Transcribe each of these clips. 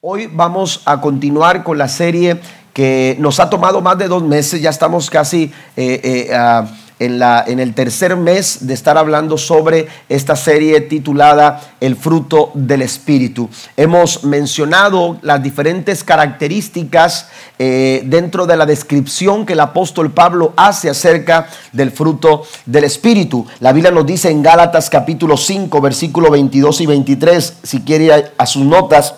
Hoy vamos a continuar con la serie que nos ha tomado más de dos meses, ya estamos casi eh, eh, en, la, en el tercer mes de estar hablando sobre esta serie titulada El fruto del Espíritu. Hemos mencionado las diferentes características eh, dentro de la descripción que el apóstol Pablo hace acerca del fruto del Espíritu. La Biblia nos dice en Gálatas capítulo 5, versículo 22 y 23, si quiere a, a sus notas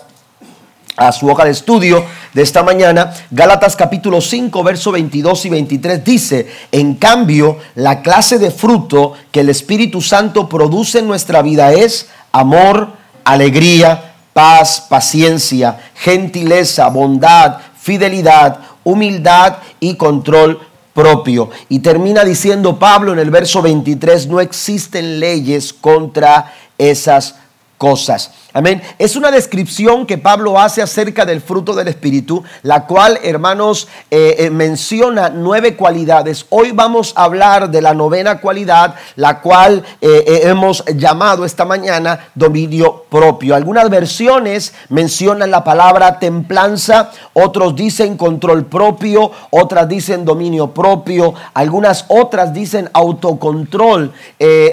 a su hoja de estudio de esta mañana, Gálatas capítulo 5, verso 22 y 23 dice, en cambio, la clase de fruto que el Espíritu Santo produce en nuestra vida es amor, alegría, paz, paciencia, gentileza, bondad, fidelidad, humildad y control propio. Y termina diciendo Pablo en el verso 23, no existen leyes contra esas cosas. Amén. Es una descripción que Pablo hace acerca del fruto del Espíritu, la cual, hermanos, eh, eh, menciona nueve cualidades. Hoy vamos a hablar de la novena cualidad, la cual eh, hemos llamado esta mañana dominio propio. Algunas versiones mencionan la palabra templanza, otros dicen control propio, otras dicen dominio propio, algunas otras dicen autocontrol,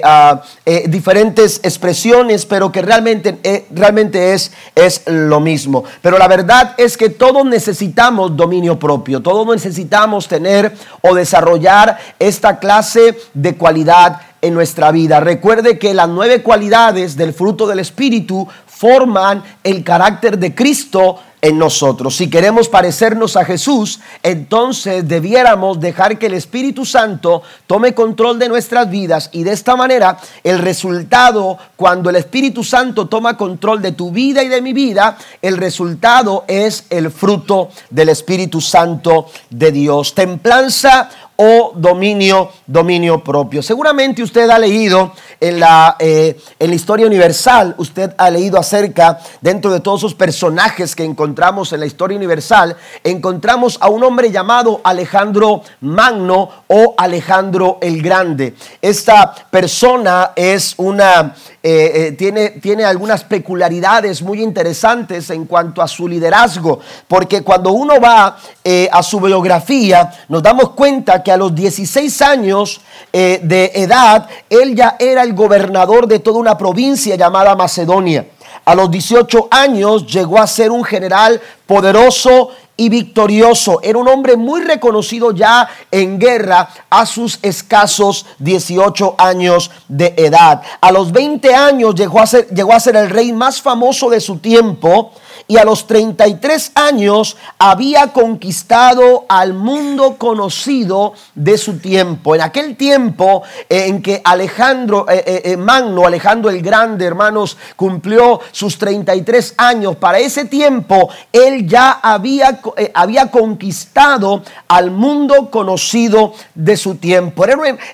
ah, diferentes expresiones, pero que realmente realmente es, es lo mismo. Pero la verdad es que todos necesitamos dominio propio, todos necesitamos tener o desarrollar esta clase de cualidad en nuestra vida. Recuerde que las nueve cualidades del fruto del Espíritu forman el carácter de Cristo en nosotros. Si queremos parecernos a Jesús, entonces debiéramos dejar que el Espíritu Santo tome control de nuestras vidas y de esta manera el resultado, cuando el Espíritu Santo toma control de tu vida y de mi vida, el resultado es el fruto del Espíritu Santo de Dios. Templanza o dominio, dominio propio. Seguramente usted ha leído en la, eh, en la historia universal, usted ha leído acerca, dentro de todos esos personajes que encontramos en la historia universal, encontramos a un hombre llamado Alejandro Magno o Alejandro el Grande. Esta persona es una eh, eh, tiene, tiene algunas peculiaridades muy interesantes en cuanto a su liderazgo, porque cuando uno va eh, a su biografía, nos damos cuenta que a los 16 años de edad, él ya era el gobernador de toda una provincia llamada Macedonia. A los 18 años llegó a ser un general poderoso y victorioso. Era un hombre muy reconocido ya en guerra a sus escasos 18 años de edad. A los 20 años llegó a ser, llegó a ser el rey más famoso de su tiempo y a los 33 años había conquistado al mundo conocido de su tiempo. En aquel tiempo eh, en que Alejandro eh, eh, Magno, Alejandro el Grande, hermanos, cumplió sus 33 años, para ese tiempo él ya había, había conquistado al mundo conocido de su tiempo.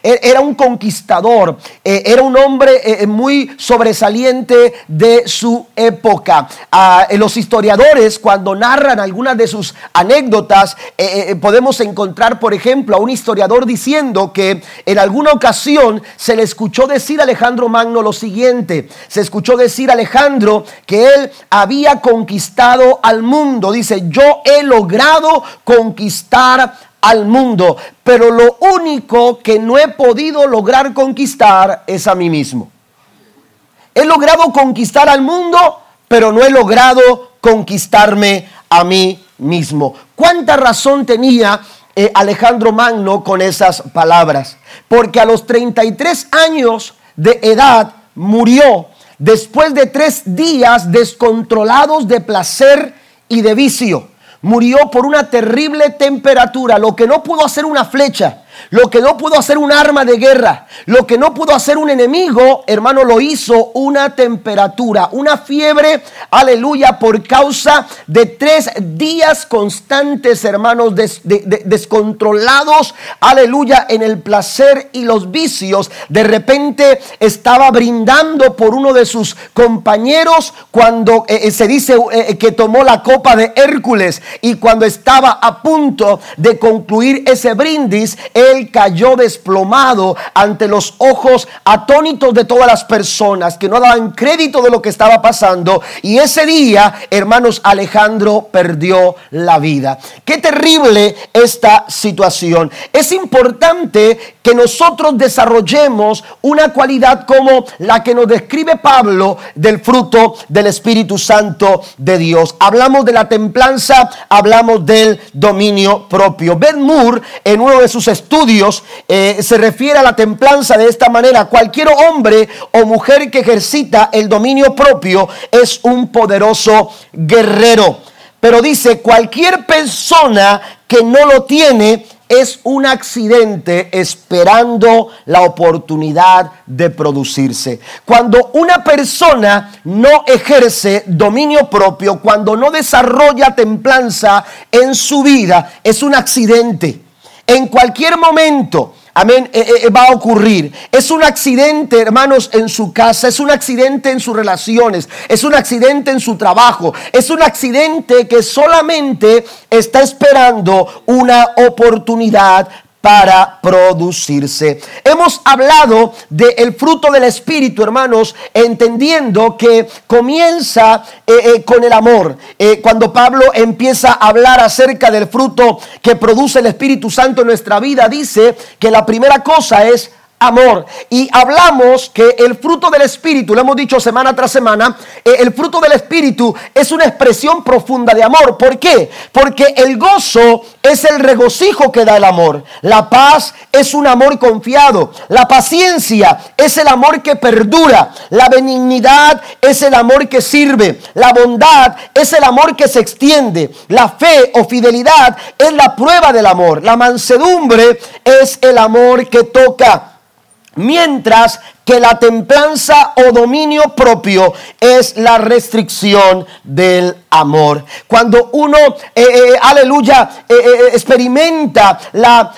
Era, un conquistador, era un hombre muy sobresaliente de su época. Ah, historiadores, cuando narran algunas de sus anécdotas, eh, eh, podemos encontrar, por ejemplo, a un historiador diciendo que en alguna ocasión se le escuchó decir a Alejandro Magno lo siguiente, se escuchó decir a Alejandro que él había conquistado al mundo, dice, yo he logrado conquistar al mundo, pero lo único que no he podido lograr conquistar es a mí mismo. He logrado conquistar al mundo, pero no he logrado conquistarme a mí mismo. ¿Cuánta razón tenía eh, Alejandro Magno con esas palabras? Porque a los 33 años de edad murió después de tres días descontrolados de placer y de vicio. Murió por una terrible temperatura, lo que no pudo hacer una flecha lo que no pudo hacer un arma de guerra, lo que no pudo hacer un enemigo, hermano, lo hizo una temperatura, una fiebre, aleluya, por causa de tres días constantes, hermanos, descontrolados, aleluya, en el placer y los vicios. De repente estaba brindando por uno de sus compañeros cuando eh, eh, se dice eh, que tomó la copa de Hércules y cuando estaba a punto de concluir ese brindis, él cayó desplomado ante los ojos atónitos de todas las personas que no daban crédito de lo que estaba pasando. Y ese día, hermanos, Alejandro perdió la vida. Qué terrible esta situación. Es importante que nosotros desarrollemos una cualidad como la que nos describe Pablo del fruto del Espíritu Santo de Dios. Hablamos de la templanza, hablamos del dominio propio. Ben Moore, en uno de sus estudios, eh, se refiere a la templanza de esta manera. Cualquier hombre o mujer que ejercita el dominio propio es un poderoso guerrero. Pero dice, cualquier persona que no lo tiene es un accidente esperando la oportunidad de producirse. Cuando una persona no ejerce dominio propio, cuando no desarrolla templanza en su vida, es un accidente. En cualquier momento amén, eh, eh, va a ocurrir. Es un accidente, hermanos, en su casa, es un accidente en sus relaciones, es un accidente en su trabajo, es un accidente que solamente está esperando una oportunidad para producirse. Hemos hablado del fruto del Espíritu, hermanos, entendiendo que comienza eh, eh, con el amor. Eh, cuando Pablo empieza a hablar acerca del fruto que produce el Espíritu Santo en nuestra vida, dice que la primera cosa es amor. Y hablamos que el fruto del Espíritu, lo hemos dicho semana tras semana, eh, el fruto del Espíritu es una expresión profunda de amor. ¿Por qué? Porque el gozo es el regocijo que da el amor. La paz es un amor confiado. La paciencia es el amor que perdura. La benignidad es el amor que sirve. La bondad es el amor que se extiende. La fe o fidelidad es la prueba del amor. La mansedumbre es el amor que toca. Mientras que la templanza o dominio propio es la restricción del amor. Cuando uno, eh, eh, aleluya, eh, experimenta la,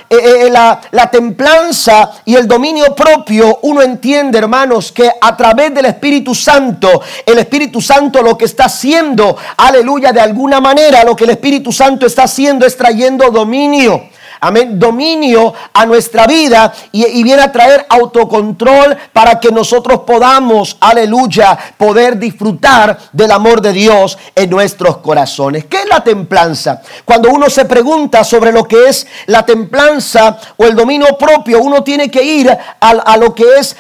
la, la templanza y el dominio propio, uno entiende, hermanos, que a través del Espíritu Santo, el Espíritu Santo lo que está haciendo, aleluya, de alguna manera, lo que el Espíritu Santo está haciendo es trayendo dominio amén, dominio a nuestra vida y, viene a traer autocontrol para que nosotros podamos, aleluya, poder disfrutar del amor de Dios en nuestros corazones. ¿Qué es la templanza? Cuando uno se pregunta sobre lo que es la templanza o el dominio propio, uno tiene que ir a, lo que es,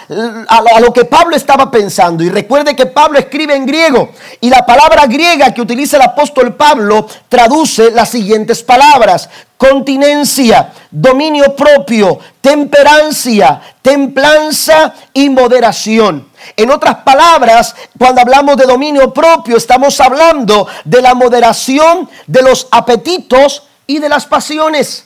a, a lo que Pablo estaba pensando. Y recuerde que Pablo escribe en griego y la palabra griega que utiliza el apóstol Pablo traduce las siguientes palabras continencia, dominio propio, temperancia, templanza y moderación. En otras palabras, cuando hablamos de dominio propio, estamos hablando de la moderación de los apetitos y de las pasiones.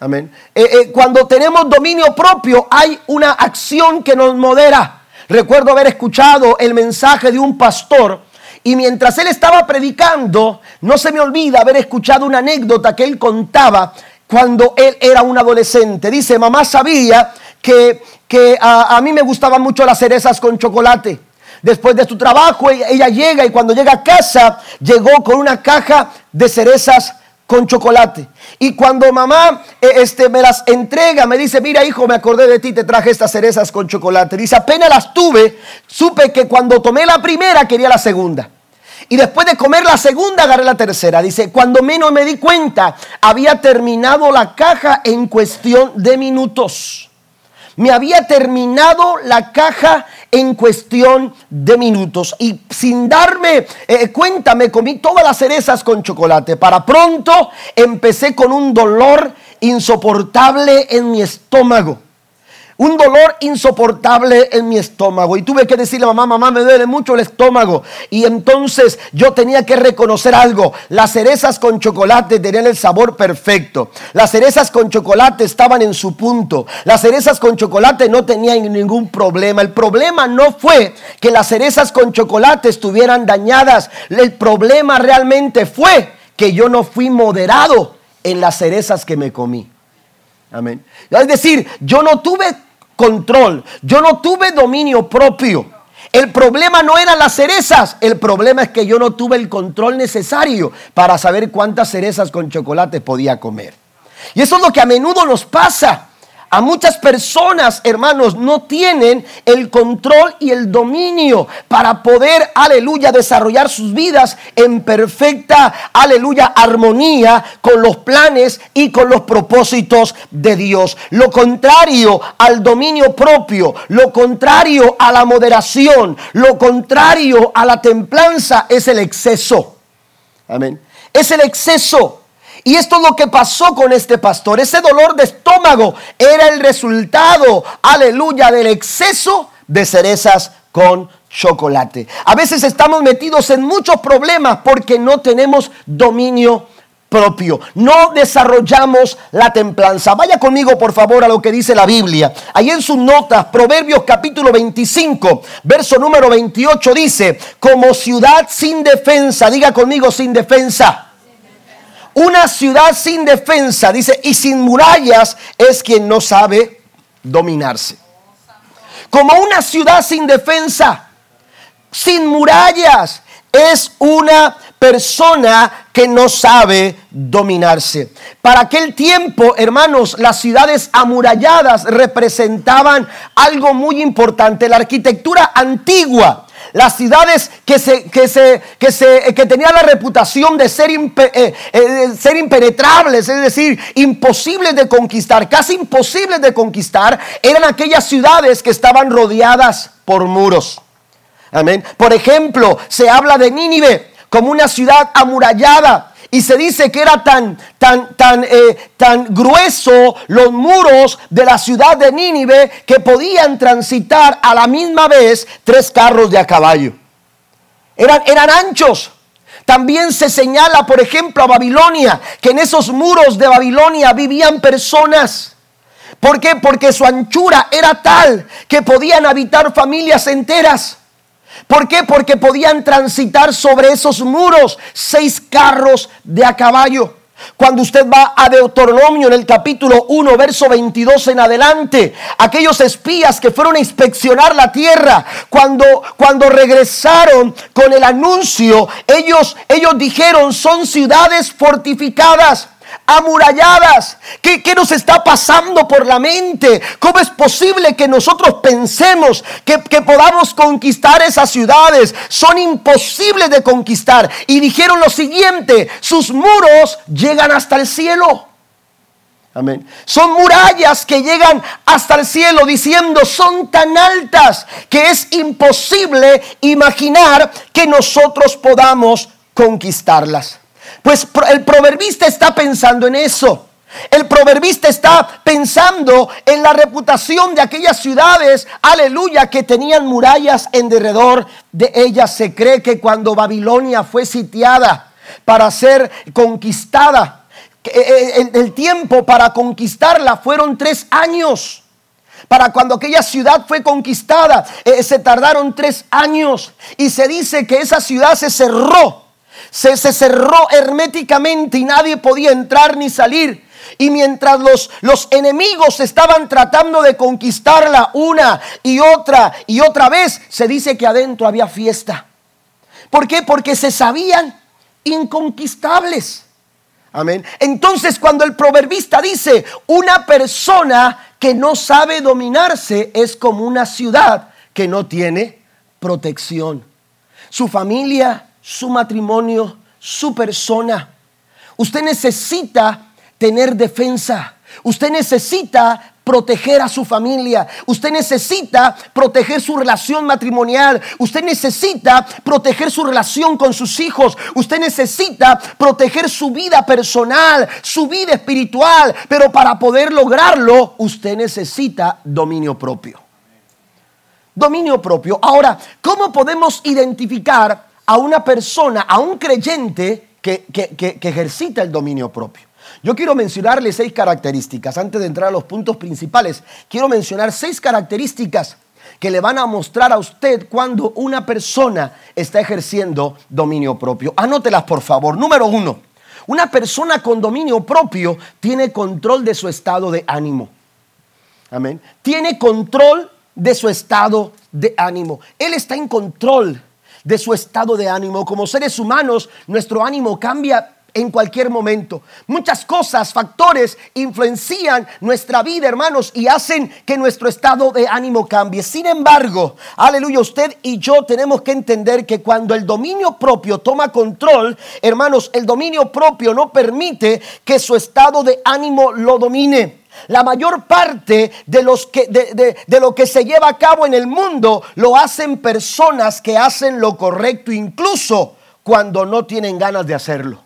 Amén. Eh, eh, cuando tenemos dominio propio, hay una acción que nos modera. Recuerdo haber escuchado el mensaje de un pastor y mientras él estaba predicando, no se me olvida haber escuchado una anécdota que él contaba cuando él era un adolescente. Dice, mamá sabía que, que a, a, mí me gustaban mucho las cerezas con chocolate. Después de su trabajo, ella, llega y cuando llega a casa, llegó con una caja de cerezas con chocolate. Y cuando mamá eh, este, me las entrega, me dice, mira hijo, me acordé de ti, te traje estas cerezas con chocolate. Dice, apenas las tuve, supe que cuando tomé la primera quería la segunda. Y después de comer la segunda, agarré la tercera. Dice, cuando menos me di cuenta, había terminado la caja en cuestión de minutos. Me había terminado la caja en cuestión de minutos. Y sin darme eh, cuenta, me comí todas las cerezas con chocolate. Para pronto empecé con un dolor insoportable en mi estómago un dolor insoportable en mi estómago. Y tuve que decirle a mamá, mamá, me duele mucho el estómago. Y entonces yo tenía que reconocer algo. Las cerezas con chocolate tenían el sabor perfecto. Las cerezas con chocolate estaban en su punto. Las cerezas con chocolate no tenían ningún problema. El problema no fue que las cerezas con chocolate estuvieran dañadas. El problema realmente fue que yo no fui moderado en las cerezas que me comí. Amén. Es decir, yo no tuve control, yo no tuve dominio propio. El problema no eran las cerezas, el problema es que yo no tuve el control necesario para saber cuántas cerezas con chocolate podía comer. Y eso es lo que a menudo nos pasa. A muchas personas, hermanos, no tienen el control y el dominio para poder, aleluya, desarrollar sus vidas en perfecta, aleluya, armonía con los planes y con los propósitos de Dios. Lo contrario al dominio propio, lo contrario a la moderación, lo contrario a la templanza es el exceso. Amén. Es el exceso. Y esto es lo que pasó con este pastor. Ese dolor de estómago era el resultado, aleluya, del exceso de cerezas con chocolate. A veces estamos metidos en muchos problemas porque no tenemos dominio propio. No desarrollamos la templanza. Vaya conmigo, por favor, a lo que dice la Biblia. Ahí en sus notas, Proverbios capítulo 25, verso número 28 dice, como ciudad sin defensa, diga conmigo sin defensa una ciudad sin defensa, dice, y sin murallas es quien no sabe dominarse. Como una ciudad sin defensa, sin murallas, es una persona que no sabe dominarse. Para aquel tiempo, hermanos, las ciudades amuralladas representaban algo muy importante. La arquitectura antigua las ciudades que, se, que, se, que, se, que tenían la reputación de ser, eh, eh, ser impenetrables, es decir, imposibles de conquistar, casi imposibles de conquistar, eran aquellas ciudades que estaban rodeadas por muros. Amén. Por ejemplo, se habla de Nínive como una ciudad amurallada y se dice que era tan, tan, tan, eh, tan grueso los muros de la ciudad de Nínive que podían transitar a la misma vez tres carros de a caballo. Eran, eran anchos. También se señala, por ejemplo, a Babilonia, que en esos muros de Babilonia vivían personas. ¿Por qué? Porque su anchura era tal que podían habitar familias enteras. ¿Por qué? Porque podían transitar sobre esos muros seis carros de a caballo. Cuando usted va a Deuteronomio en el capítulo 1, verso 22 en adelante, aquellos espías que fueron a inspeccionar la tierra, cuando, cuando regresaron con el anuncio, ellos, ellos dijeron, son ciudades fortificadas amuralladas. ¿Qué, ¿Qué, nos está pasando por la mente? ¿Cómo es posible que nosotros pensemos que, que podamos conquistar esas ciudades? Son imposibles de conquistar. Y dijeron lo siguiente, sus muros llegan hasta el cielo. Amén. Son murallas que llegan hasta el cielo diciendo son tan altas que es imposible imaginar que nosotros podamos conquistarlas. Pues el proverbista está pensando en eso. El proverbista está pensando en la reputación de aquellas ciudades, aleluya, que tenían murallas en derredor de ellas. Se cree que cuando Babilonia fue sitiada para ser conquistada, eh, eh, el tiempo para conquistarla fueron tres años. Para cuando aquella ciudad fue conquistada, eh, se tardaron tres años. Y se dice que esa ciudad se cerró se, cerró herméticamente y nadie podía entrar ni salir. Y mientras los, los enemigos estaban tratando de conquistarla una y otra y otra vez, se dice que adentro había fiesta. ¿Por qué? Porque se sabían inconquistables. Amén. Entonces cuando el proverbista dice, una persona que no sabe dominarse es como una ciudad que no tiene protección. Su familia su matrimonio, su persona. Usted necesita tener defensa. Usted necesita proteger a su familia. Usted necesita proteger su relación matrimonial. Usted necesita proteger su relación con sus hijos. Usted necesita proteger su vida personal, su vida espiritual. Pero para poder lograrlo, usted necesita dominio propio. Dominio propio. Ahora, ¿cómo podemos identificar a una persona, a un creyente que, ejercita el dominio propio. Yo quiero mencionarle seis características. Antes de entrar a los puntos principales, quiero mencionar seis características que le van a mostrar a usted cuando una persona está ejerciendo dominio propio. Anótelas, por favor. Número uno, una persona con dominio propio tiene control de su estado de ánimo. Amén. Tiene control de su estado de ánimo. Él está en control de su estado de ánimo. Como seres humanos, nuestro ánimo cambia en cualquier momento. Muchas cosas, factores influencian nuestra vida, hermanos, y hacen que nuestro estado de ánimo cambie. Sin embargo, aleluya, usted y yo tenemos que entender que cuando el dominio propio toma control, hermanos, el dominio propio no permite que su estado de ánimo lo domine. La mayor parte de, los que, de, lo que se lleva a cabo en el mundo lo hacen personas que hacen lo correcto, incluso cuando no tienen ganas de hacerlo.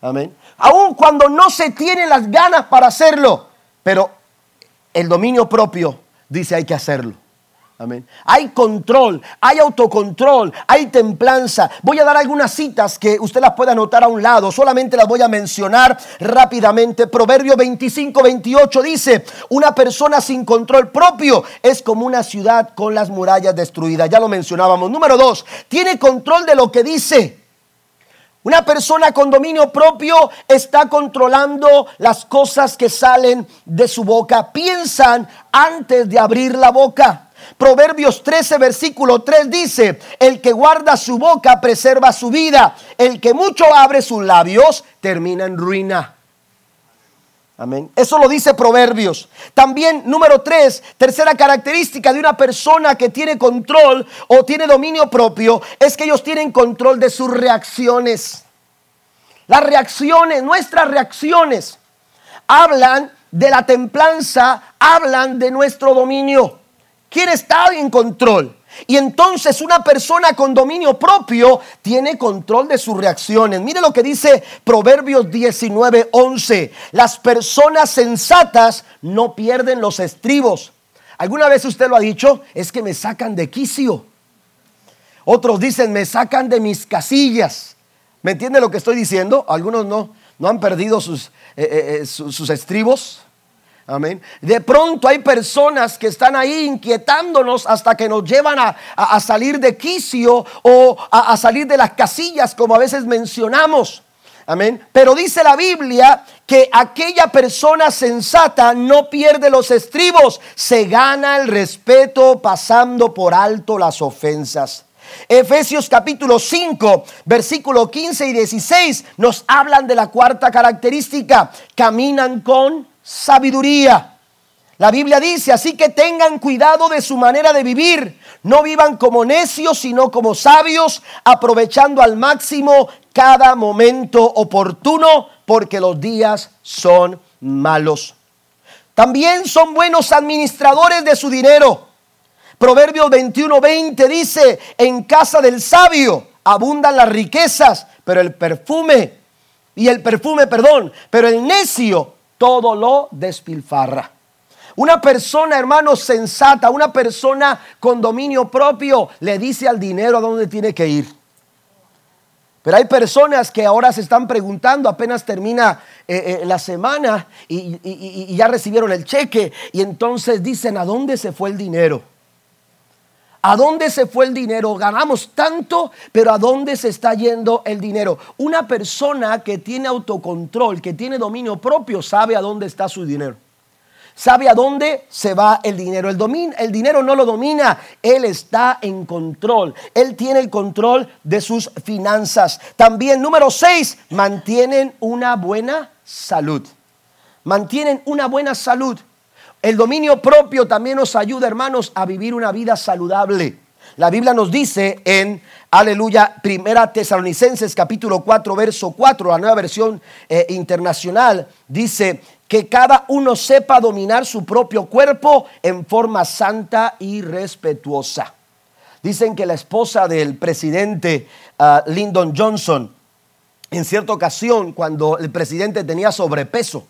Amén. Aun cuando no se tienen las ganas para hacerlo, pero el dominio propio dice hay que hacerlo. Amén. Hay control, hay autocontrol, hay templanza. Voy a dar algunas citas que usted las puede anotar a un lado. Solamente las voy a mencionar rápidamente. Proverbio 25, 28 dice, una persona sin control propio es como una ciudad con las murallas destruidas. Ya lo mencionábamos. Número dos, tiene control de lo que dice. Una persona con dominio propio está controlando las cosas que salen de su boca. Piensan antes de abrir la boca. Proverbios 13, versículo 3 dice, el que guarda su boca preserva su vida, el que mucho abre sus labios termina en ruina. Amén. Eso lo dice Proverbios. También número 3, tercera característica de una persona que tiene control o tiene dominio propio es que ellos tienen control de sus reacciones. Las reacciones, nuestras reacciones, hablan de la templanza, hablan de nuestro dominio. ¿Quién está en control? Y entonces una persona con dominio propio tiene control de sus reacciones. Mire lo que dice Proverbios 19, 11. Las personas sensatas no pierden los estribos. ¿Alguna vez usted lo ha dicho? Es que me sacan de quicio. Otros dicen, me sacan de mis casillas. ¿Me entiende lo que estoy diciendo? Algunos no, no han perdido sus, eh, eh, eh, sus estribos. Amén. De pronto hay personas que están ahí inquietándonos hasta que nos llevan a, salir de quicio o a, salir de las casillas, como a veces mencionamos. Amén. Pero dice la Biblia que aquella persona sensata no pierde los estribos, se gana el respeto pasando por alto las ofensas. Efesios capítulo 5, versículo 15 y 16 nos hablan de la cuarta característica. Caminan con sabiduría. La Biblia dice, así que tengan cuidado de su manera de vivir. No vivan como necios, sino como sabios, aprovechando al máximo cada momento oportuno, porque los días son malos. También son buenos administradores de su dinero. Proverbios 21:20 dice, en casa del sabio abundan las riquezas, pero el perfume, y el perfume, perdón, pero el necio todo lo despilfarra. Una persona, hermano, sensata, una persona con dominio propio, le dice al dinero a dónde tiene que ir. Pero hay personas que ahora se están preguntando, apenas termina eh, eh, la semana y, y ya recibieron el cheque y entonces dicen, ¿a dónde se fue el dinero? ¿A dónde se fue el dinero? Ganamos tanto, pero ¿a dónde se está yendo el dinero? Una persona que tiene autocontrol, que tiene dominio propio, sabe a dónde está su dinero. Sabe a dónde se va el dinero. El, el dinero no lo domina, él está en control. Él tiene el control de sus finanzas. También, número seis, mantienen una buena salud. Mantienen una buena salud. El dominio propio también nos ayuda, hermanos, a vivir una vida saludable. La Biblia nos dice en, aleluya, Primera Tesalonicenses capítulo 4, verso 4, la nueva versión eh, internacional, dice que cada uno sepa dominar su propio cuerpo en forma santa y respetuosa. Dicen que la esposa del presidente ah, Lyndon Johnson, en cierta ocasión, cuando el presidente tenía sobrepeso,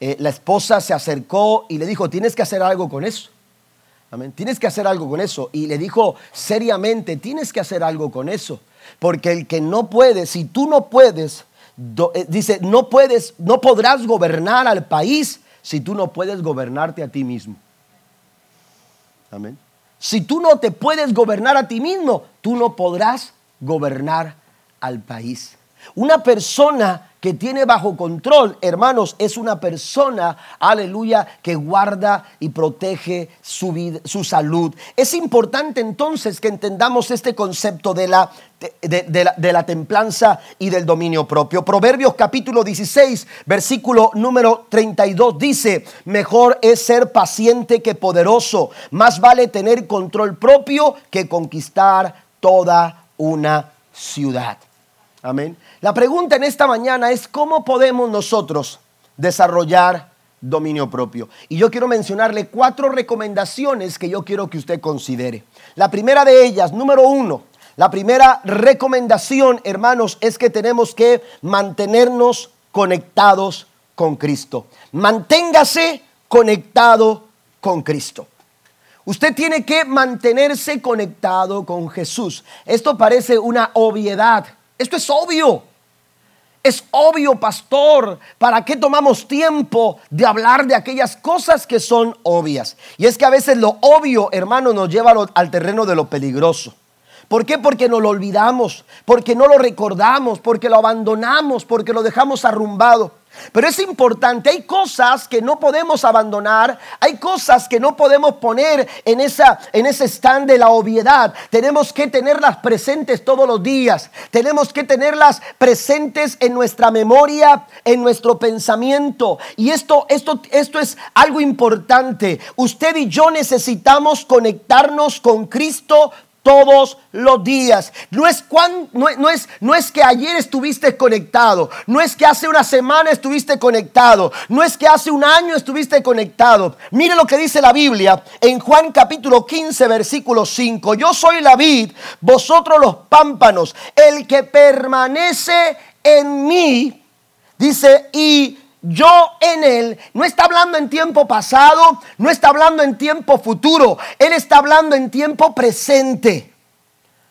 eh, la esposa se acercó y le dijo, tienes que hacer algo con eso. Amén. Tienes que hacer algo con eso. Y le dijo seriamente, tienes que hacer algo con eso. Porque el que no puede, si tú no puedes, eh, dice, no puedes, no podrás gobernar al país si tú no puedes gobernarte a ti mismo. Amén. Si tú no te puedes gobernar a ti mismo, tú no podrás gobernar al país. Una persona que tiene bajo control, hermanos, es una persona, aleluya, que guarda y protege su, vida, su salud. Es importante entonces que entendamos este concepto de la, de, de la templanza y del dominio propio. Proverbios capítulo 16, versículo número 32 dice, mejor es ser paciente que poderoso, más vale tener control propio que conquistar toda una ciudad. Amén. La pregunta en esta mañana es cómo podemos nosotros desarrollar dominio propio. Y yo quiero mencionarle cuatro recomendaciones que yo quiero que usted considere. La primera de ellas, número uno, la primera recomendación, hermanos, es que tenemos que mantenernos conectados con Cristo. Manténgase conectado con Cristo. Usted tiene que mantenerse conectado con Jesús. Esto parece una obviedad esto es obvio. Es obvio, pastor. ¿Para qué tomamos tiempo de hablar de aquellas cosas que son obvias? Y es que a veces lo obvio, hermano, nos lleva al terreno de lo peligroso. ¿Por qué? Porque nos lo olvidamos, porque no lo recordamos, porque lo abandonamos, porque lo dejamos arrumbado. Pero es importante, hay cosas que no podemos abandonar, hay cosas que no podemos poner en, esa, en ese stand de la obviedad. Tenemos que tenerlas presentes todos los días, tenemos que tenerlas presentes en nuestra memoria, en nuestro pensamiento. Y esto, esto, esto es algo importante. Usted y yo necesitamos conectarnos con Cristo todos los días. No es, no, es, no es que ayer estuviste conectado, no es que hace una semana estuviste conectado, no es que hace un año estuviste conectado. Mire lo que dice la Biblia en Juan capítulo 15, versículo 5. Yo soy la vid, vosotros los pámpanos, el que permanece en mí, dice, y yo en Él, no está hablando en tiempo pasado, no está hablando en tiempo futuro, Él está hablando en tiempo presente.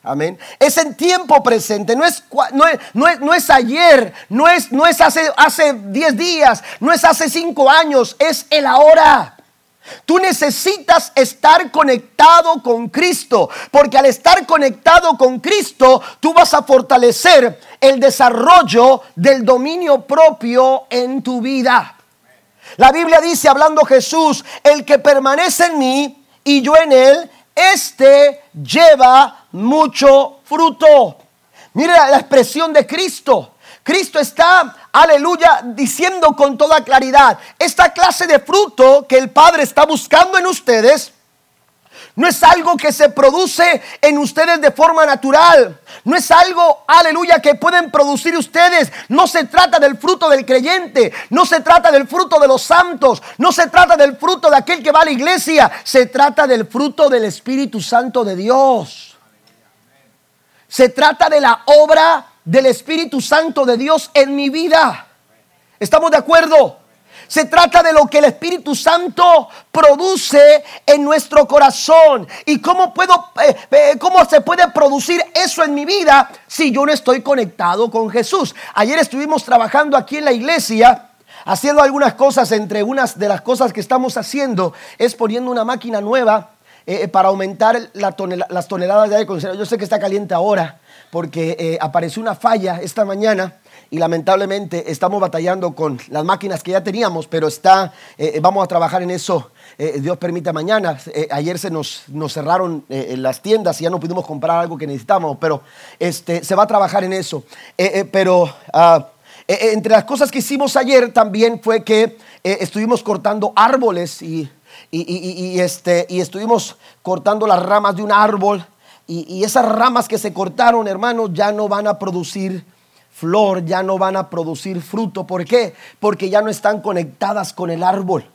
Amén. Es en tiempo presente, no es, no es, no es, ayer, no es, no es hace 10 días, no es hace 5 años, es el ahora. Tú necesitas estar conectado con Cristo, porque al estar conectado con Cristo, tú vas a fortalecer el desarrollo del dominio propio en tu vida. La Biblia dice, hablando Jesús, el que permanece en mí y yo en él, este lleva mucho fruto. Mira la expresión de Cristo. Cristo está, aleluya, diciendo con toda claridad, esta clase de fruto que el Padre está buscando en ustedes, no es algo que se produce en ustedes de forma natural. No es algo, aleluya, que pueden producir ustedes. No se trata del fruto del creyente. No se trata del fruto de los santos. No se trata del fruto de aquel que va a la iglesia. Se trata del fruto del Espíritu Santo de Dios. Se trata de la obra del Espíritu Santo de Dios en mi vida. ¿Estamos de acuerdo? Se trata de lo que el Espíritu Santo produce en nuestro corazón. ¿Y cómo, puedo, eh, eh, cómo se puede producir eso en mi vida si yo no estoy conectado con Jesús? Ayer estuvimos trabajando aquí en la iglesia haciendo algunas cosas. Entre unas de las cosas que estamos haciendo es poniendo una máquina nueva eh, para aumentar las toneladas de aire. Yo sé que está caliente ahora porque eh, apareció una falla esta mañana y lamentablemente estamos batallando con las máquinas que ya teníamos, pero está, eh, eh, vamos a trabajar en eso. Dios permita mañana. ayer se nos, nos cerraron las tiendas y ya no pudimos comprar algo que necesitábamos, pero este, se va a trabajar en eso. pero ah, entre las cosas que hicimos ayer también fue que estuvimos cortando árboles y, y, este, y estuvimos cortando las ramas de un árbol y, esas ramas que se cortaron, hermanos, ya no van a producir flor, ya no van a producir fruto. ¿Por qué? Porque ya no están conectadas con el árbol.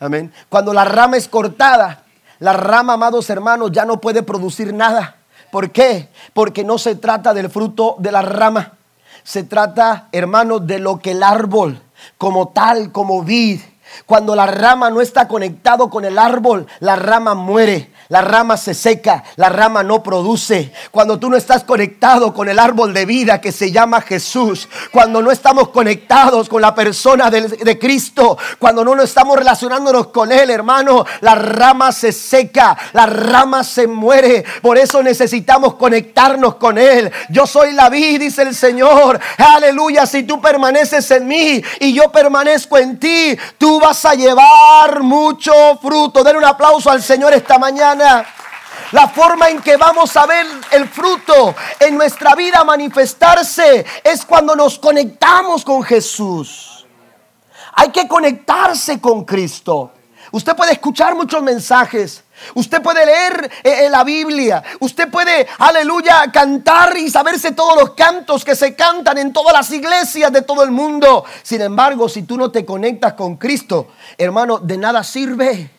Amén. Cuando la rama es cortada, la rama, amados hermanos, ya no puede producir nada. ¿Por qué? Porque no se trata del fruto de la rama. Se trata, hermanos, de lo que el árbol, como tal, como vid, cuando la rama no está conectado con el árbol, la rama muere la rama se seca, la rama no produce. Cuando tú no estás conectado con el árbol de vida que se llama Jesús, cuando no estamos conectados con la persona de, Cristo, cuando no estamos relacionándonos con Él, hermano, la rama se seca, la rama se muere. Por eso necesitamos conectarnos con Él. Yo soy la vida, dice el Señor. Aleluya, si tú permaneces en mí y yo permanezco en ti, tú vas a llevar mucho fruto. Den un aplauso al Señor esta mañana. La forma en que vamos a ver el fruto en nuestra vida manifestarse es cuando nos conectamos con Jesús. Hay que conectarse con Cristo. Usted puede escuchar muchos mensajes. Usted puede leer eh, eh, la Biblia. Usted puede, aleluya, cantar y saberse todos los cantos que se cantan en todas las iglesias de todo el mundo. Sin embargo, si tú no te conectas con Cristo, hermano, de nada sirve.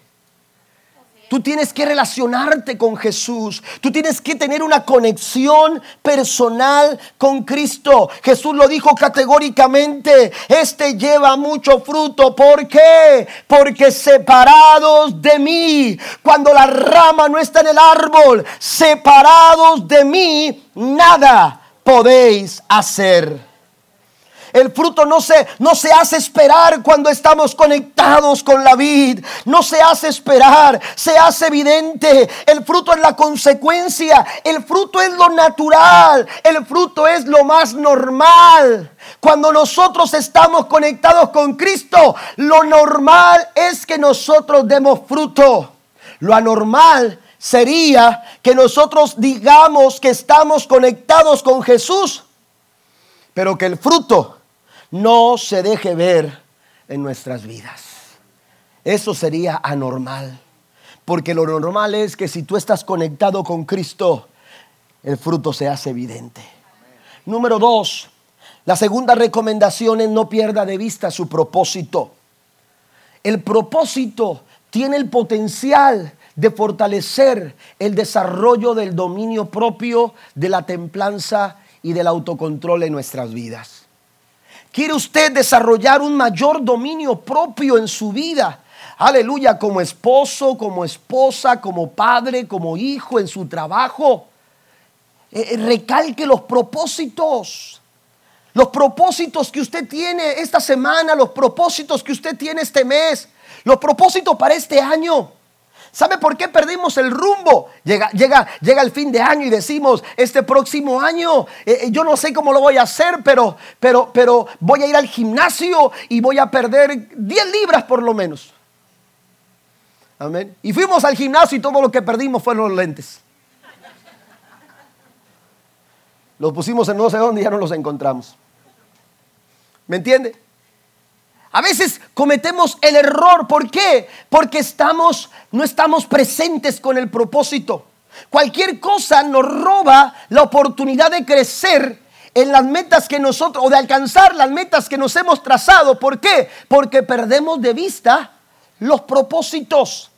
Tú tienes que relacionarte con Jesús. Tú tienes que tener una conexión personal con Cristo. Jesús lo dijo categóricamente. Este lleva mucho fruto. ¿Por qué? Porque separados de mí, cuando la rama no está en el árbol, separados de mí, nada podéis hacer. El fruto no se, no se hace esperar cuando estamos conectados con la vid. No se hace esperar, se hace evidente. El fruto es la consecuencia. El fruto es lo natural. El fruto es lo más normal. Cuando nosotros estamos conectados con Cristo, lo normal es que nosotros demos fruto. Lo anormal sería que nosotros digamos que estamos conectados con Jesús, pero que el fruto no se deje ver en nuestras vidas. Eso sería anormal. Porque lo normal es que si tú estás conectado con Cristo, el fruto se hace evidente. Número dos, la segunda recomendación es no pierda de vista su propósito. El propósito tiene el potencial de fortalecer el desarrollo del dominio propio, de la templanza y del autocontrol en nuestras vidas. ¿Quiere usted desarrollar un mayor dominio propio en su vida? Aleluya, como esposo, como esposa, como padre, como hijo, en su trabajo. Eh, eh, recalque los propósitos. Los propósitos que usted tiene esta semana, los propósitos que usted tiene este mes, los propósitos para este año. ¿Sabe por qué perdimos el rumbo? Llega, llega, llega el fin de año y decimos, este próximo año, eh, eh, yo no sé cómo lo voy a hacer, pero, pero, pero voy a ir al gimnasio y voy a perder 10 libras por lo menos. Amén. Y fuimos al gimnasio y todo lo que perdimos fueron los lentes. Los pusimos en no sé dónde y ya no los encontramos. ¿Me entiende? A veces cometemos el error. ¿Por qué? Porque estamos, no estamos presentes con el propósito. Cualquier cosa nos roba la oportunidad de crecer en las metas que nosotros, o de alcanzar las metas que nos hemos trazado. ¿Por qué? Porque perdemos de vista los propósitos.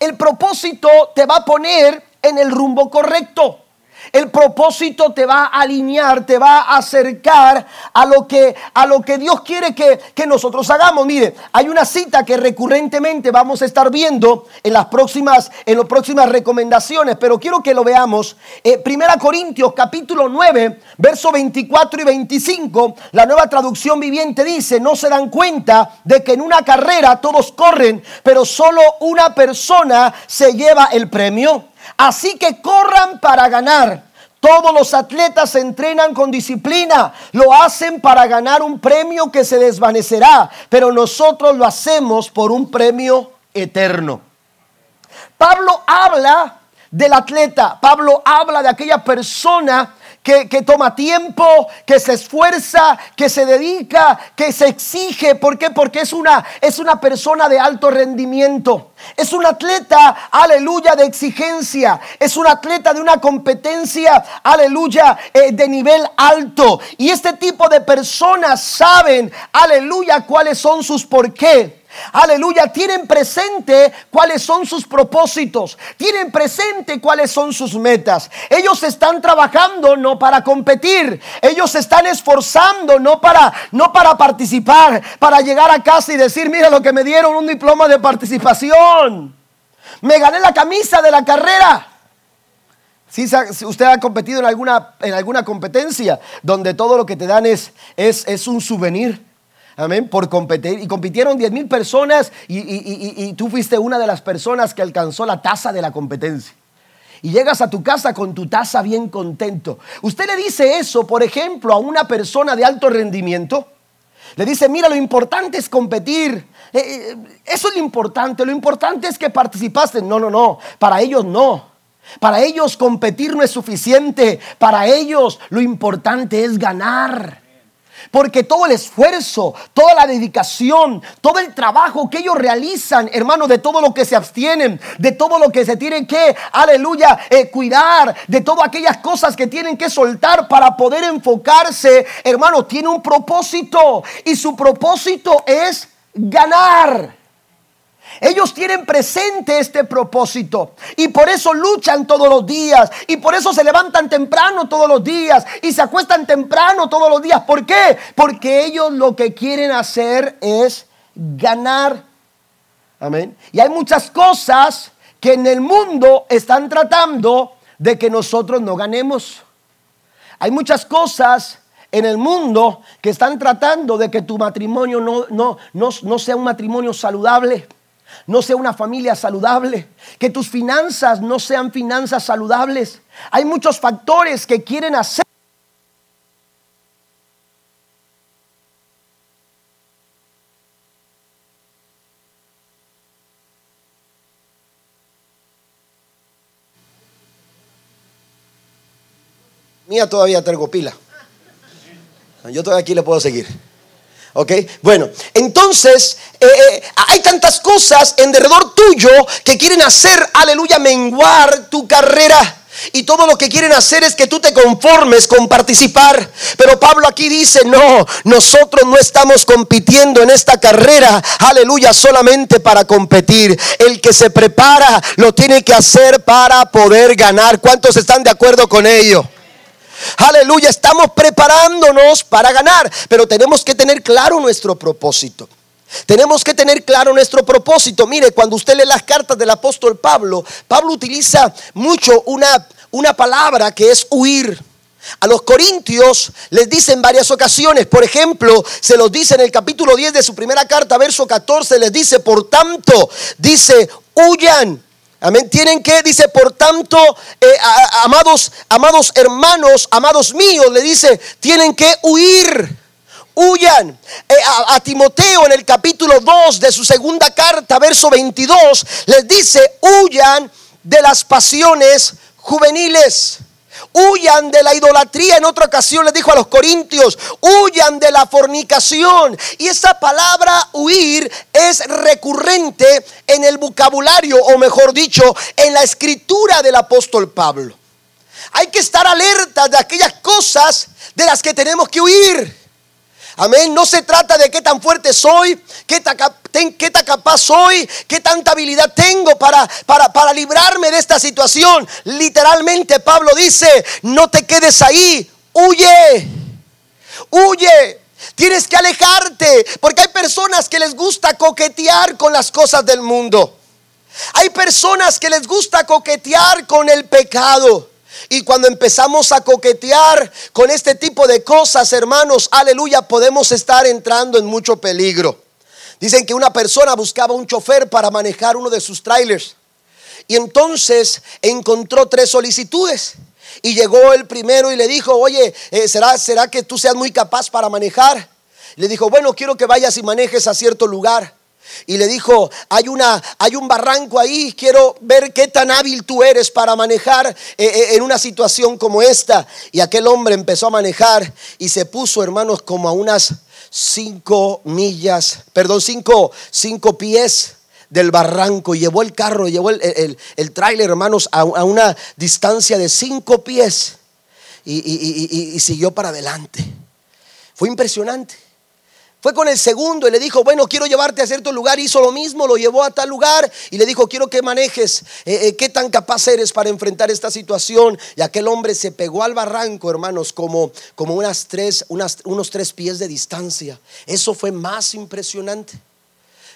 El propósito te va a poner en el rumbo correcto. El propósito te va a alinear, te va a acercar a lo que, a lo que Dios quiere que, nosotros hagamos. Mire, hay una cita que recurrentemente vamos a estar viendo en las próximas, en las próximas recomendaciones, pero quiero que lo veamos. Eh, Primera Corintios capítulo 9, verso 24 y 25, la nueva traducción viviente dice, no se dan cuenta de que en una carrera todos corren, pero solo una persona se lleva el premio. Así que corran para ganar. Todos los atletas se entrenan con disciplina, lo hacen para ganar un premio que se desvanecerá, pero nosotros lo hacemos por un premio eterno. Pablo habla del atleta, Pablo habla de aquella persona que, toma tiempo, que se esfuerza, que se dedica, que se exige. ¿Por qué? Porque es una, es una persona de alto rendimiento. Es un atleta, aleluya, de exigencia. Es un atleta de una competencia, aleluya, eh, de nivel alto. Y este tipo de personas saben, aleluya, cuáles son sus por qué. Aleluya, tienen presente cuáles son sus propósitos, tienen presente cuáles son sus metas. Ellos están trabajando no para competir, ellos están esforzando no para no para participar, para llegar a casa y decir, "Mira lo que me dieron un diploma de participación." Me gané la camisa de la carrera. Si usted ha competido en alguna, en alguna competencia donde todo lo que te dan es, es, es un souvenir. Amén. Por competir. Y compitieron 10 mil personas y, tú fuiste una de las personas que alcanzó la tasa de la competencia. Y llegas a tu casa con tu taza bien contento. Usted le dice eso, por ejemplo, a una persona de alto rendimiento. Le dice, mira, lo importante es competir. Eh, eh, eso es lo importante. Lo importante es que participaste. No, no, no. Para ellos no. Para ellos competir no es suficiente. Para ellos lo importante es ganar. Porque todo el esfuerzo, toda la dedicación, todo el trabajo que ellos realizan, hermano, de todo lo que se abstienen, de todo lo que se tienen que, aleluya, eh, cuidar, de todas aquellas cosas que tienen que soltar para poder enfocarse, hermano, tiene un propósito. Y su propósito es ganar. Ellos tienen presente este propósito y por eso luchan todos los días y por eso se levantan temprano todos los días y se acuestan temprano todos los días. ¿Por qué? Porque ellos lo que quieren hacer es ganar. Amén. Y hay muchas cosas que en el mundo están tratando de que nosotros no ganemos. Hay muchas cosas en el mundo que están tratando de que tu matrimonio no, no, no, no sea un matrimonio saludable no sea una familia saludable, que tus finanzas no sean finanzas saludables. Hay muchos factores que quieren hacer. Mía todavía traigo pila. Yo todavía aquí le puedo seguir. ¿Ok? Bueno, entonces eh, eh, hay tantas cosas en derredor tuyo que quieren hacer, aleluya, menguar tu carrera. Y todo lo que quieren hacer es que tú te conformes con participar. Pero Pablo aquí dice, no, nosotros no estamos compitiendo en esta carrera, aleluya, solamente para competir. El que se prepara lo tiene que hacer para poder ganar. ¿Cuántos están de acuerdo con ello? Aleluya, estamos preparándonos para ganar, pero tenemos que tener claro nuestro propósito. Tenemos que tener claro nuestro propósito. Mire, cuando usted lee las cartas del apóstol Pablo, Pablo utiliza mucho una, una palabra que es huir. A los corintios les dice en varias ocasiones, por ejemplo, se los dice en el capítulo 10 de su primera carta, verso 14, les dice, por tanto, dice, huyan Amén. Tienen que, dice, por tanto, eh, amados, amados hermanos, amados míos, le dice, tienen que huir. Huyan. Eh, a, Timoteo en el capítulo 2 de su segunda carta, verso 22, les dice, huyan de las pasiones juveniles. Huyan de la idolatría. En otra ocasión les dijo a los corintios, huyan de la fornicación. Y esa palabra huir es recurrente en el vocabulario, o mejor dicho, en la escritura del apóstol Pablo. Hay que estar alerta de aquellas cosas de las que tenemos que huir. Amén. No se trata de qué tan fuerte soy, qué tan, qué tan capaz soy, qué tanta habilidad tengo para, para, para librarme de esta situación. Literalmente Pablo dice, no te quedes ahí, huye, huye. Tienes que alejarte, porque hay personas que les gusta coquetear con las cosas del mundo. Hay personas que les gusta coquetear con el pecado. Y cuando empezamos a coquetear con este tipo de cosas, hermanos, aleluya, podemos estar entrando en mucho peligro. Dicen que una persona buscaba un chofer para manejar uno de sus trailers. Y entonces encontró tres solicitudes. Y llegó el primero y le dijo, oye, eh, ¿será, ¿será que tú seas muy capaz para manejar? Le dijo, bueno, quiero que vayas y manejes a cierto lugar y le dijo, hay, una, hay un barranco ahí, quiero ver qué tan hábil tú eres para manejar eh, eh, en una situación como esta. Y aquel hombre empezó a manejar y se puso, hermanos, como a unas cinco millas, perdón, cinco, cinco pies del barranco llevó el carro, llevó el, el, el tráiler, hermanos, a, una distancia de cinco pies y siguió para adelante. Fue impresionante. Fue con el segundo y le dijo, bueno, quiero llevarte a cierto lugar. Hizo lo mismo, lo llevó a tal lugar y le dijo, quiero que manejes. Eh, eh, ¿Qué tan capaz eres para enfrentar esta situación? Y aquel hombre se pegó al barranco, hermanos, como, como unas tres, unas, unos tres pies de distancia. Eso fue más impresionante.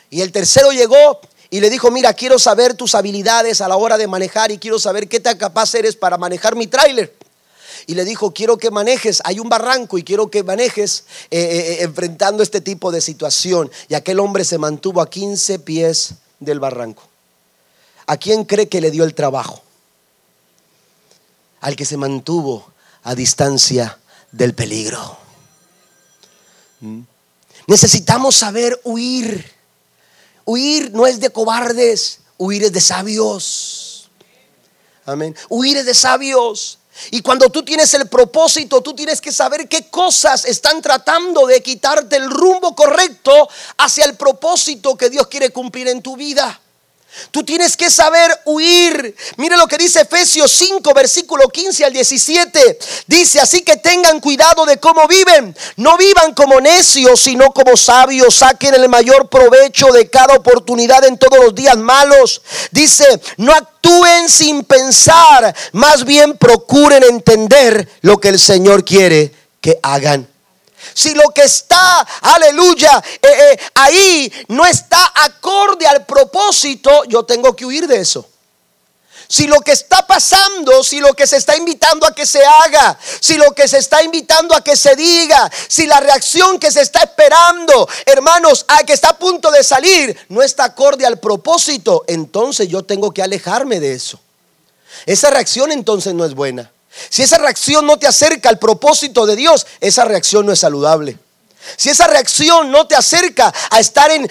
Y el tercero llegó y le dijo, mira, quiero saber tus habilidades a la hora de manejar y quiero saber qué tan capaz eres para manejar mi tráiler. Y le dijo, quiero que manejes, hay un barranco y quiero que manejes eh, eh, eh, enfrentando este tipo de situación. Y aquel hombre se mantuvo a 15 pies del barranco. ¿A quién cree que le dio el trabajo? Al que se mantuvo a distancia del peligro. Necesitamos saber huir. Huir no es de cobardes, huir es de sabios. Amén. Huir es de sabios. Y cuando tú tienes el propósito, tú tienes que saber qué cosas están tratando de quitarte el rumbo correcto hacia el propósito que Dios quiere cumplir en tu vida. Tú tienes que saber huir. Mire lo que dice Efesios 5, versículo 15 al 17. Dice, así que tengan cuidado de cómo viven. No vivan como necios, sino como sabios. Saquen el mayor provecho de cada oportunidad en todos los días malos. Dice, no actúen sin pensar, más bien procuren entender lo que el Señor quiere que hagan. Si lo que está, aleluya, eh, eh, ahí no está acorde al propósito, yo tengo que huir de eso. Si lo que está pasando, si lo que se está invitando a que se haga, si lo que se está invitando a que se diga, si la reacción que se está esperando, hermanos, a que está a punto de salir, no está acorde al propósito, entonces yo tengo que alejarme de eso. Esa reacción entonces no es buena. Si esa reacción no te acerca al propósito de Dios, esa reacción no es saludable. Si esa reacción no te acerca a estar en,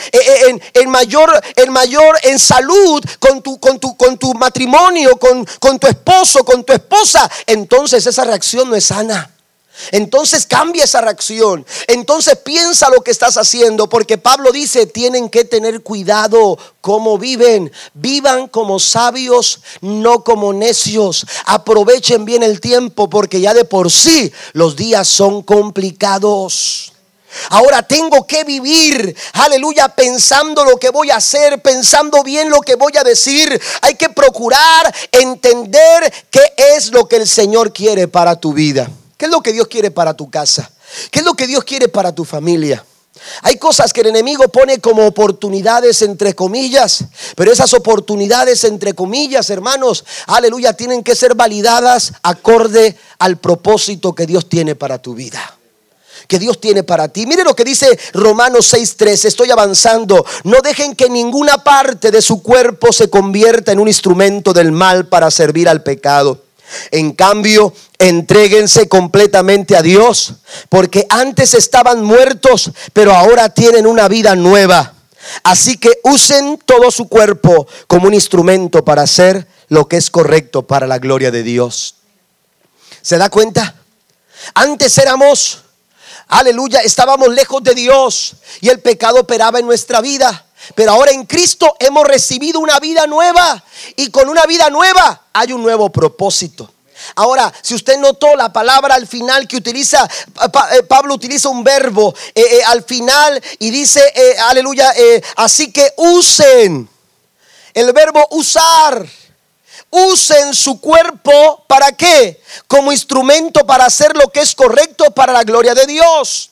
en, mayor, en mayor en salud con tu, con tu, con tu matrimonio, con, con tu esposo, con tu esposa, entonces esa reacción no es sana. Entonces cambia esa reacción. Entonces piensa lo que estás haciendo, porque Pablo dice, tienen que tener cuidado cómo viven. Vivan como sabios, no como necios. Aprovechen bien el tiempo, porque ya de por sí los días son complicados. Ahora tengo que vivir, aleluya, pensando lo que voy a hacer, pensando bien lo que voy a decir. Hay que procurar entender qué es lo que el Señor quiere para tu vida. ¿Qué es lo que Dios quiere para tu casa? ¿Qué es lo que Dios quiere para tu familia? Hay cosas que el enemigo pone como oportunidades entre comillas, pero esas oportunidades entre comillas, hermanos, aleluya, tienen que ser validadas acorde al propósito que Dios tiene para tu vida que Dios tiene para ti. Mire lo que dice Romanos 6:3, estoy avanzando. No dejen que ninguna parte de su cuerpo se convierta en un instrumento del mal para servir al pecado. En cambio, entréguense completamente a Dios, porque antes estaban muertos, pero ahora tienen una vida nueva. Así que usen todo su cuerpo como un instrumento para hacer lo que es correcto para la gloria de Dios. ¿Se da cuenta? Antes éramos, aleluya, estábamos lejos de Dios y el pecado operaba en nuestra vida. Pero ahora en Cristo hemos recibido una vida nueva y con una vida nueva hay un nuevo propósito. Ahora, si usted notó la palabra al final que utiliza, eh, Pablo utiliza un verbo eh, eh, al final y dice, aleluya, así que usen el verbo usar. Usen su cuerpo para qué? Como instrumento para hacer lo que es correcto para la gloria de Dios.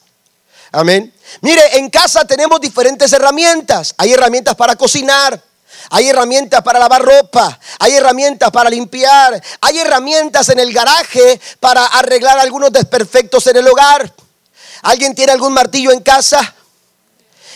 Amén. Mire, en casa tenemos diferentes herramientas. Hay herramientas para cocinar. Hay herramientas para lavar ropa, hay herramientas para limpiar, hay herramientas en el garaje para arreglar algunos desperfectos en el hogar. ¿Alguien tiene algún martillo en casa?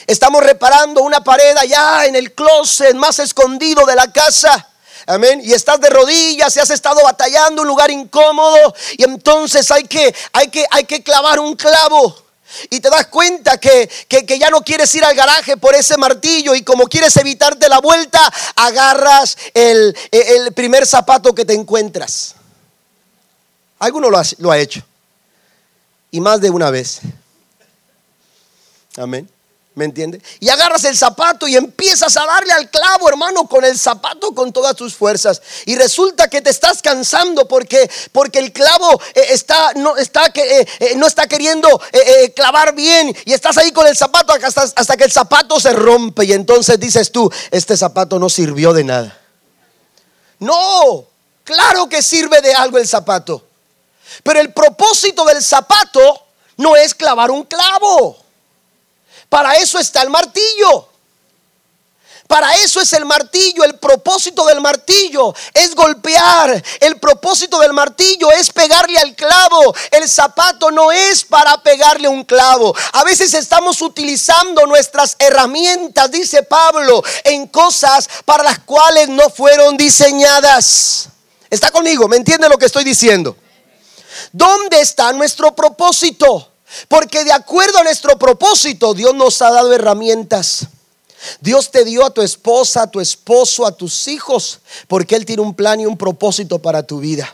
Estamos reparando una pared allá en el closet más escondido de la casa. Amén. Y estás de rodillas y has estado batallando un lugar incómodo y entonces hay que hay que hay que clavar un clavo y te das cuenta que, ya no quieres ir al garaje por ese martillo y como quieres evitarte la vuelta, agarras el, el primer zapato que te encuentras. Alguno lo ha, lo ha hecho. Y más de una vez. Amén. ¿Me entiende? Y agarras el zapato y empiezas a darle al clavo, hermano, con el zapato con todas tus fuerzas. Y resulta que te estás cansando porque, porque el clavo eh, está, no, está, eh, eh, no está queriendo clavar bien. Y estás ahí con el zapato hasta, hasta que el zapato se rompe. Y entonces dices tú, este zapato no sirvió de nada. No, claro que sirve de algo el zapato. Pero el propósito del zapato no es clavar un clavo. Para eso está el martillo. Para eso es el martillo. El propósito del martillo es golpear. El propósito del martillo es pegarle al clavo. El zapato no es para pegarle un clavo. A veces estamos utilizando nuestras herramientas, dice Pablo, en cosas para las cuales no fueron diseñadas. ¿Está conmigo? ¿Me entiende lo que estoy diciendo? ¿Dónde está nuestro propósito? Porque de acuerdo a nuestro propósito, Dios nos ha dado herramientas. Dios te dio a tu esposa, a tu esposo, a tus hijos, porque Él tiene un plan y un propósito para tu vida.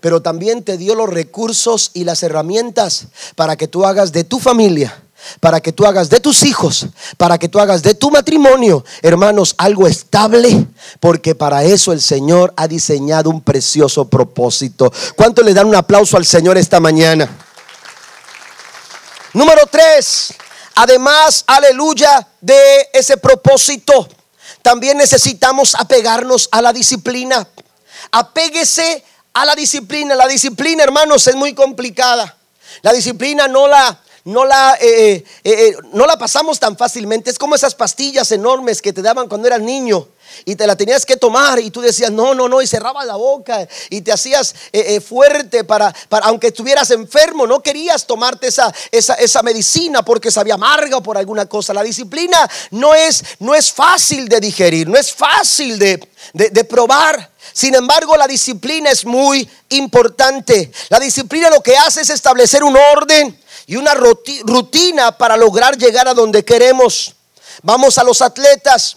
Pero también te dio los recursos y las herramientas para que tú hagas de tu familia, para que tú hagas de tus hijos, para que tú hagas de tu matrimonio, hermanos, algo estable, porque para eso el Señor ha diseñado un precioso propósito. ¿Cuánto le dan un aplauso al Señor esta mañana? Número tres, Además, aleluya, de ese propósito, también necesitamos apegarnos a la disciplina. Apéguese a la disciplina. La disciplina, hermanos, es muy complicada. La disciplina no la, no la, eh, eh, eh, no la pasamos tan fácilmente. Es como esas pastillas enormes que te daban cuando eras niño y te la tenías que tomar y tú decías no, no, no y cerrabas la boca y te hacías eh, eh, fuerte para, para, aunque estuvieras enfermo, no querías tomarte esa, esa, esa, medicina porque sabía amarga o por alguna cosa. La disciplina no es, no es fácil de digerir, no es fácil de, de, de probar. Sin embargo, la disciplina es muy importante. La disciplina lo que hace es establecer un orden y una rutina para lograr llegar a donde queremos. Vamos a los atletas.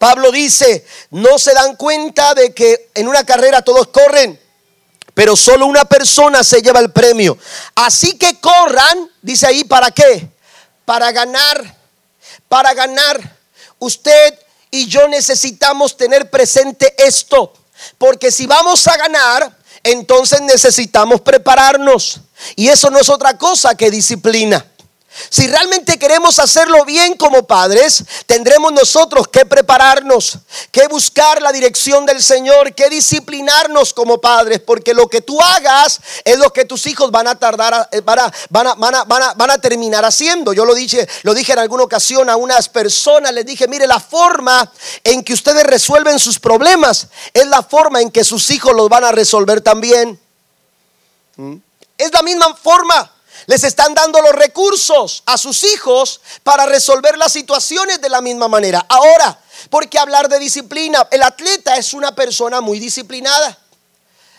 Pablo dice, no se dan cuenta de que en una carrera todos corren, pero solo una persona se lleva el premio. Así que corran, dice ahí, ¿para qué? Para ganar, para ganar. Usted y yo necesitamos tener presente esto, porque si vamos a ganar, entonces necesitamos prepararnos. Y eso no es otra cosa que disciplina. Si realmente queremos hacerlo bien como padres, tendremos nosotros que prepararnos, que buscar la dirección del Señor, que disciplinarnos como padres, porque lo que tú hagas es lo que tus hijos van a tardar, eh, van a, van a, van a, van a, terminar haciendo. Yo lo dije, lo dije en alguna ocasión a unas personas, les dije, mire, la forma en que ustedes resuelven sus problemas es la forma en que sus hijos los van a resolver también. ¿Mm? Es la misma forma. Les están dando los recursos a sus hijos para resolver las situaciones de la misma manera. Ahora, ¿por qué hablar de disciplina? El atleta es una persona muy disciplinada.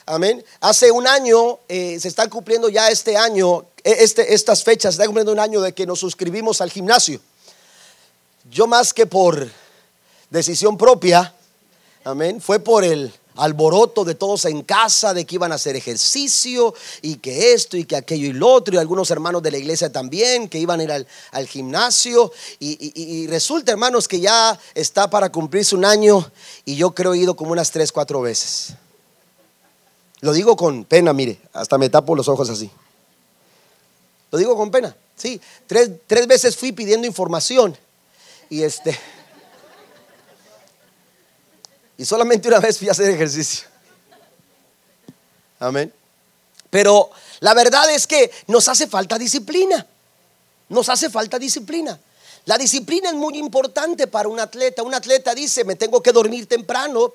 Amén. Hace un año, eh, se están cumpliendo ya este año, eh, este, estas fechas, se está cumpliendo un año de que nos suscribimos al gimnasio. Yo más que por decisión propia, amén, fue por el, alboroto de todos en casa de que iban a hacer ejercicio y que esto y que aquello y lo otro y algunos hermanos de la iglesia también que iban a ir al, gimnasio y, resulta hermanos que ya está para cumplirse un año y yo creo he ido como unas tres, cuatro veces. Lo digo con pena, mire, hasta me tapo los ojos así. Lo digo con pena, sí, tres, tres veces fui pidiendo información y este... Y solamente una vez fui a hacer ejercicio. Amén. Pero la verdad es que nos hace falta disciplina. Nos hace falta disciplina. La disciplina es muy importante para un atleta. Un atleta dice, me tengo que dormir temprano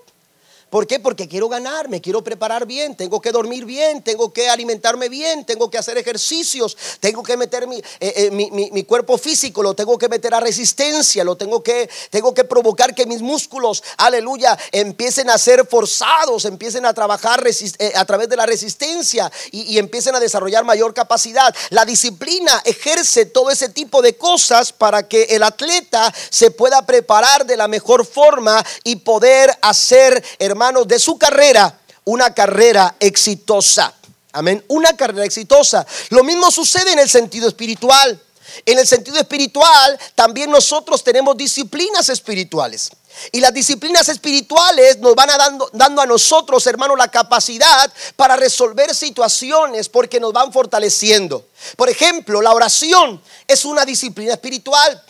¿Por qué? Porque quiero ganar, me quiero preparar bien, tengo que dormir bien, tengo que alimentarme bien, tengo que hacer ejercicios, tengo que meter mi, eh, eh, cuerpo físico, lo tengo que meter a resistencia, lo tengo que, tengo que provocar que mis músculos, aleluya, empiecen a ser forzados, empiecen a trabajar eh, a través de la resistencia y, y empiecen a desarrollar mayor capacidad. La disciplina ejerce todo ese tipo de cosas para que el atleta se pueda preparar de la mejor forma y poder hacer, hermanos, de su carrera una carrera exitosa. Amén. Una carrera exitosa. Lo mismo sucede en el sentido espiritual. En el sentido espiritual, también nosotros tenemos disciplinas espirituales. Y las disciplinas espirituales nos van a dando, dando a nosotros, hermanos, la capacidad para resolver situaciones porque nos van fortaleciendo. Por ejemplo, la oración es una disciplina espiritual.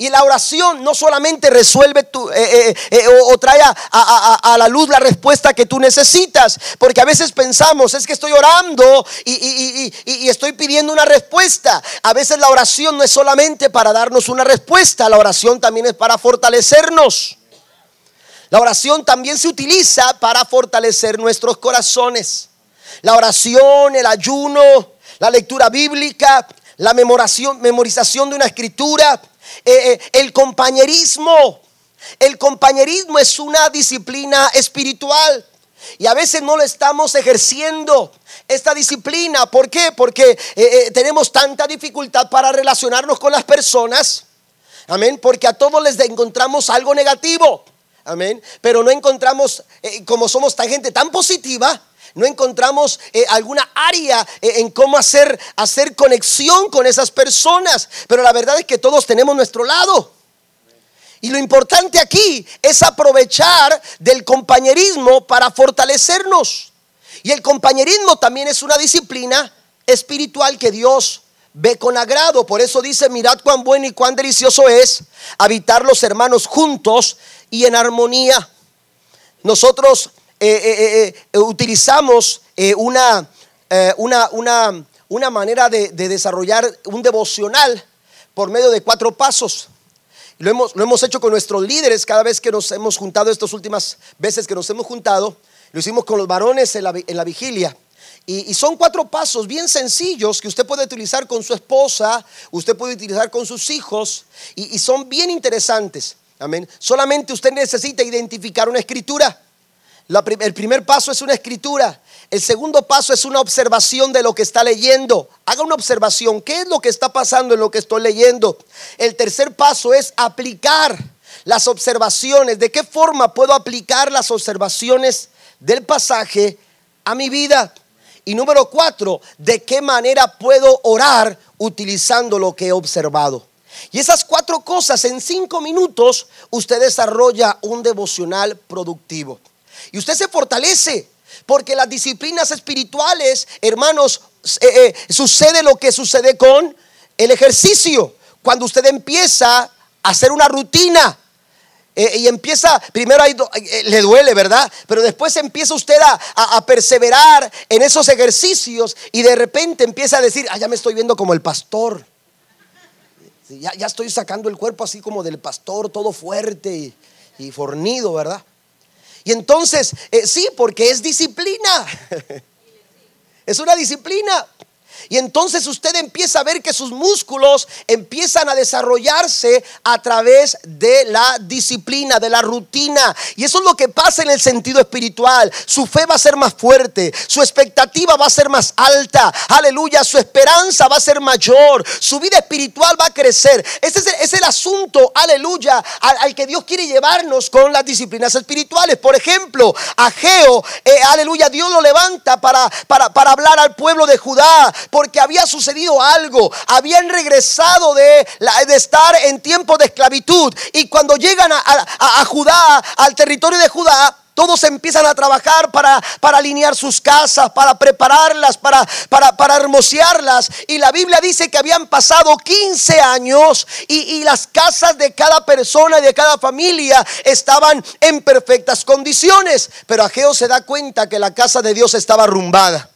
Y la oración no solamente resuelve eh, eh, eh, o, trae a, la luz la respuesta que tú necesitas, porque a veces pensamos, es que estoy orando y estoy pidiendo una respuesta. A veces la oración no es solamente para darnos una respuesta, la oración también es para fortalecernos. La oración también se utiliza para fortalecer nuestros corazones. La oración, el ayuno, la lectura bíblica, la memorización de una escritura, eh, eh, el compañerismo. El compañerismo es una disciplina espiritual y a veces no lo estamos ejerciendo esta disciplina. ¿Por qué? Porque eh, tenemos tanta dificultad para relacionarnos con las personas. Amén. Porque a todos les encontramos algo negativo. Amén. Pero no encontramos, como somos tan gente tan positiva, no encontramos eh, alguna área eh, en cómo hacer, hacer conexión con esas personas. Pero la verdad es que todos tenemos nuestro lado. Y lo importante aquí es aprovechar del compañerismo para fortalecernos. Y el compañerismo también es una disciplina espiritual que Dios ve con agrado. Por eso dice, mirad cuán bueno y cuán delicioso es habitar los hermanos juntos y en armonía. Nosotros eh, eh, eh, utilizamos una, una, una, manera de, desarrollar un devocional por medio de cuatro pasos. Lo hemos, lo hemos hecho con nuestros líderes cada vez que nos hemos juntado, estas últimas veces que nos hemos juntado, lo hicimos con los varones en la, vigilia. Y, son cuatro pasos bien sencillos que usted puede utilizar con su esposa, usted puede utilizar con sus hijos, y, y son bien interesantes. Amén. Solamente usted necesita identificar una escritura el primer paso es una escritura. El segundo paso es una observación de lo que está leyendo. Haga una observación. ¿Qué es lo que está pasando en lo que estoy leyendo? El tercer paso es aplicar las observaciones. ¿De qué forma puedo aplicar las observaciones del pasaje a mi vida? Y número cuatro, ¿de qué manera puedo orar utilizando lo que he observado? Y esas cuatro cosas en cinco minutos usted desarrolla un devocional productivo. Y usted se fortalece. Porque las disciplinas espirituales, hermanos, eh, eh, sucede lo que sucede con el ejercicio. Cuando usted empieza a hacer una rutina, eh, y empieza, primero le duele, ¿verdad? Pero después empieza usted a, perseverar en esos ejercicios y de repente empieza a decir, ah, ya me estoy viendo como el pastor. Ya estoy sacando el cuerpo así como del pastor, todo fuerte y fornido, ¿verdad? Y entonces, eh, sí, porque es disciplina. es una disciplina. Y entonces usted empieza a ver que sus músculos empiezan a desarrollarse a través de la disciplina, de la rutina. Y eso es lo que pasa en el sentido espiritual. Su fe va a ser más fuerte, su expectativa va a ser más alta. Aleluya, su esperanza va a ser mayor, su vida espiritual va a crecer. Ese es el, asunto, aleluya, al, que Dios quiere llevarnos con las disciplinas espirituales. Por ejemplo, a Geo, eh, aleluya, Dios lo levanta para, para, para hablar al pueblo de Judá porque había sucedido algo. Habían regresado de, estar en tiempo de esclavitud. Y cuando llegan a, Judá, al territorio de Judá, todos empiezan a trabajar para, alinear sus casas, para prepararlas, para, para, para hermosearlas. Y la Biblia dice que habían pasado 15 años y, y, las casas de cada persona y de cada familia estaban en perfectas condiciones. Pero Ageo se da cuenta que la casa de Dios estaba arrumbada.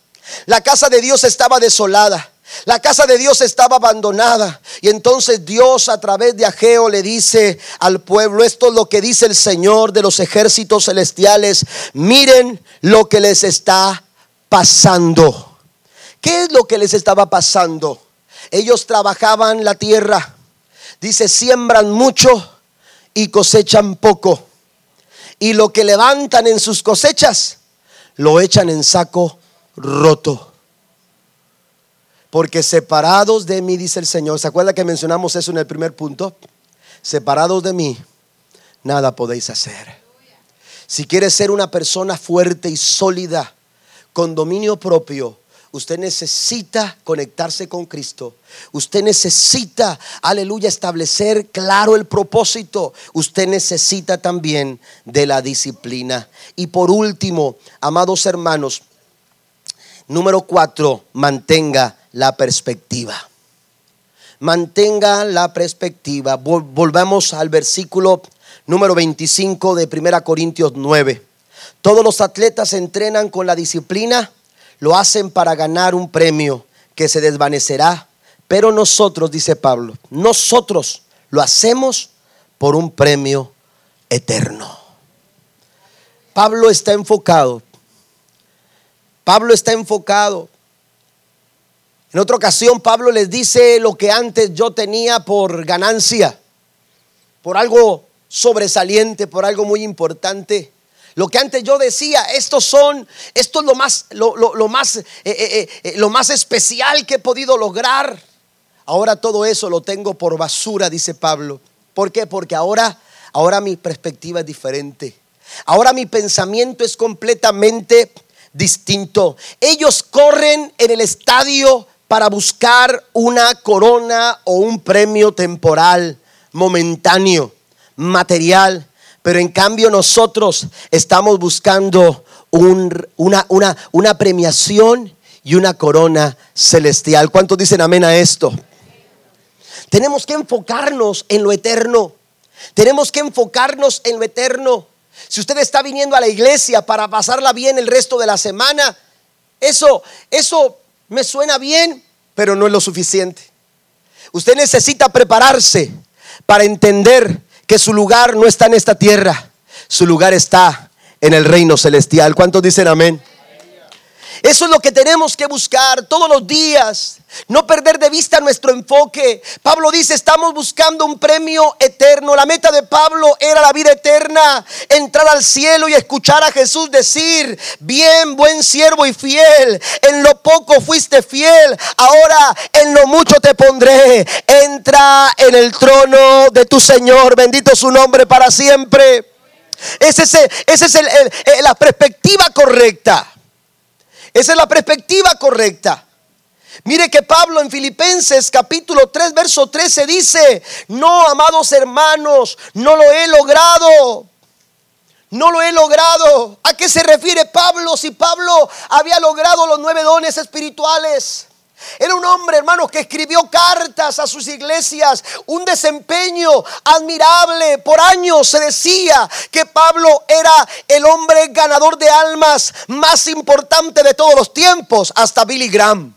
La casa de Dios estaba desolada. La casa de Dios estaba abandonada. Y entonces Dios a través de Ageo le dice al pueblo, esto es lo que dice el Señor de los ejércitos celestiales. Miren lo que les está pasando. ¿Qué es lo que les estaba pasando? Ellos trabajaban la tierra. Dice, siembran mucho y cosechan poco. Y lo que levantan en sus cosechas, lo echan en saco roto. Porque separados de mí, dice el Señor, ¿se acuerda que mencionamos eso en el primer punto? Separados de mí, nada podéis hacer. Si quieres ser una persona fuerte y sólida, con dominio propio, usted necesita conectarse con Cristo. Usted necesita, aleluya, establecer claro el propósito. Usted necesita también de la disciplina. Y por último, amados hermanos, Número cuatro, mantenga la perspectiva. mantenga la perspectiva. Volvamos al versículo número 25 de 1 Corintios 9. Todos los atletas entrenan con la disciplina, lo hacen para ganar un premio que se desvanecerá, pero nosotros, dice Pablo, nosotros lo hacemos por un premio eterno. Pablo está enfocado. Pablo está enfocado. En otra ocasión Pablo les dice lo que antes yo tenía por ganancia, por algo sobresaliente, por algo muy importante. Lo que antes yo decía, estos son, esto es lo más, lo, más, eh, eh, eh, lo más especial que he podido lograr. Ahora todo eso lo tengo por basura, dice Pablo. ¿Por qué? Porque ahora, ahora mi perspectiva es diferente. Ahora mi pensamiento es completamente distinto. Ellos corren en el estadio para buscar una corona o un premio temporal, momentáneo, material. Pero en cambio nosotros estamos buscando una, una, una premiación y una corona celestial. ¿Cuántos dicen amén a esto? Tenemos que enfocarnos en lo eterno. Tenemos que enfocarnos en lo eterno. Si usted está viniendo a la iglesia para pasarla bien el resto de la semana, eso, eso me suena bien, pero no es lo suficiente. Usted necesita prepararse para entender que su lugar no está en esta tierra, su lugar está en el reino celestial. ¿Cuántos dicen amén? Eso es lo que tenemos que buscar todos los días. No perder de vista nuestro enfoque. Pablo dice, estamos buscando un premio eterno. La meta de Pablo era la vida eterna. Entrar al cielo y escuchar a Jesús decir, bien, buen siervo y fiel. En lo poco fuiste fiel. Ahora en lo mucho te pondré. Entra en el trono de tu Señor. Bendito su nombre para siempre. Esa es, ese es la perspectiva correcta. Esa es la perspectiva correcta. Mire que Pablo en Filipenses capítulo 3, verso 13 dice, no, amados hermanos, no lo he logrado. No lo he logrado. ¿A qué se refiere Pablo si Pablo había logrado los nueve dones espirituales? Era un hombre, hermanos, que escribió cartas a sus iglesias, un desempeño admirable. Por años se decía que Pablo era el hombre ganador de almas más importante de todos los tiempos, hasta Billy Graham.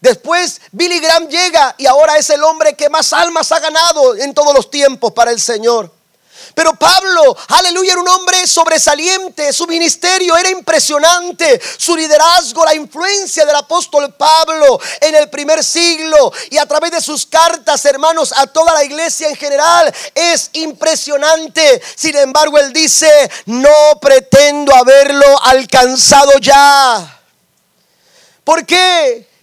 Después Billy Graham llega y ahora es el hombre que más almas ha ganado en todos los tiempos para el Señor. Pero Pablo, aleluya, era un hombre sobresaliente, su ministerio era impresionante, su liderazgo, la influencia del apóstol Pablo en el primer siglo y a través de sus cartas, hermanos, a toda la iglesia en general, es impresionante. Sin embargo, él dice, no pretendo haberlo alcanzado ya. ¿Por qué?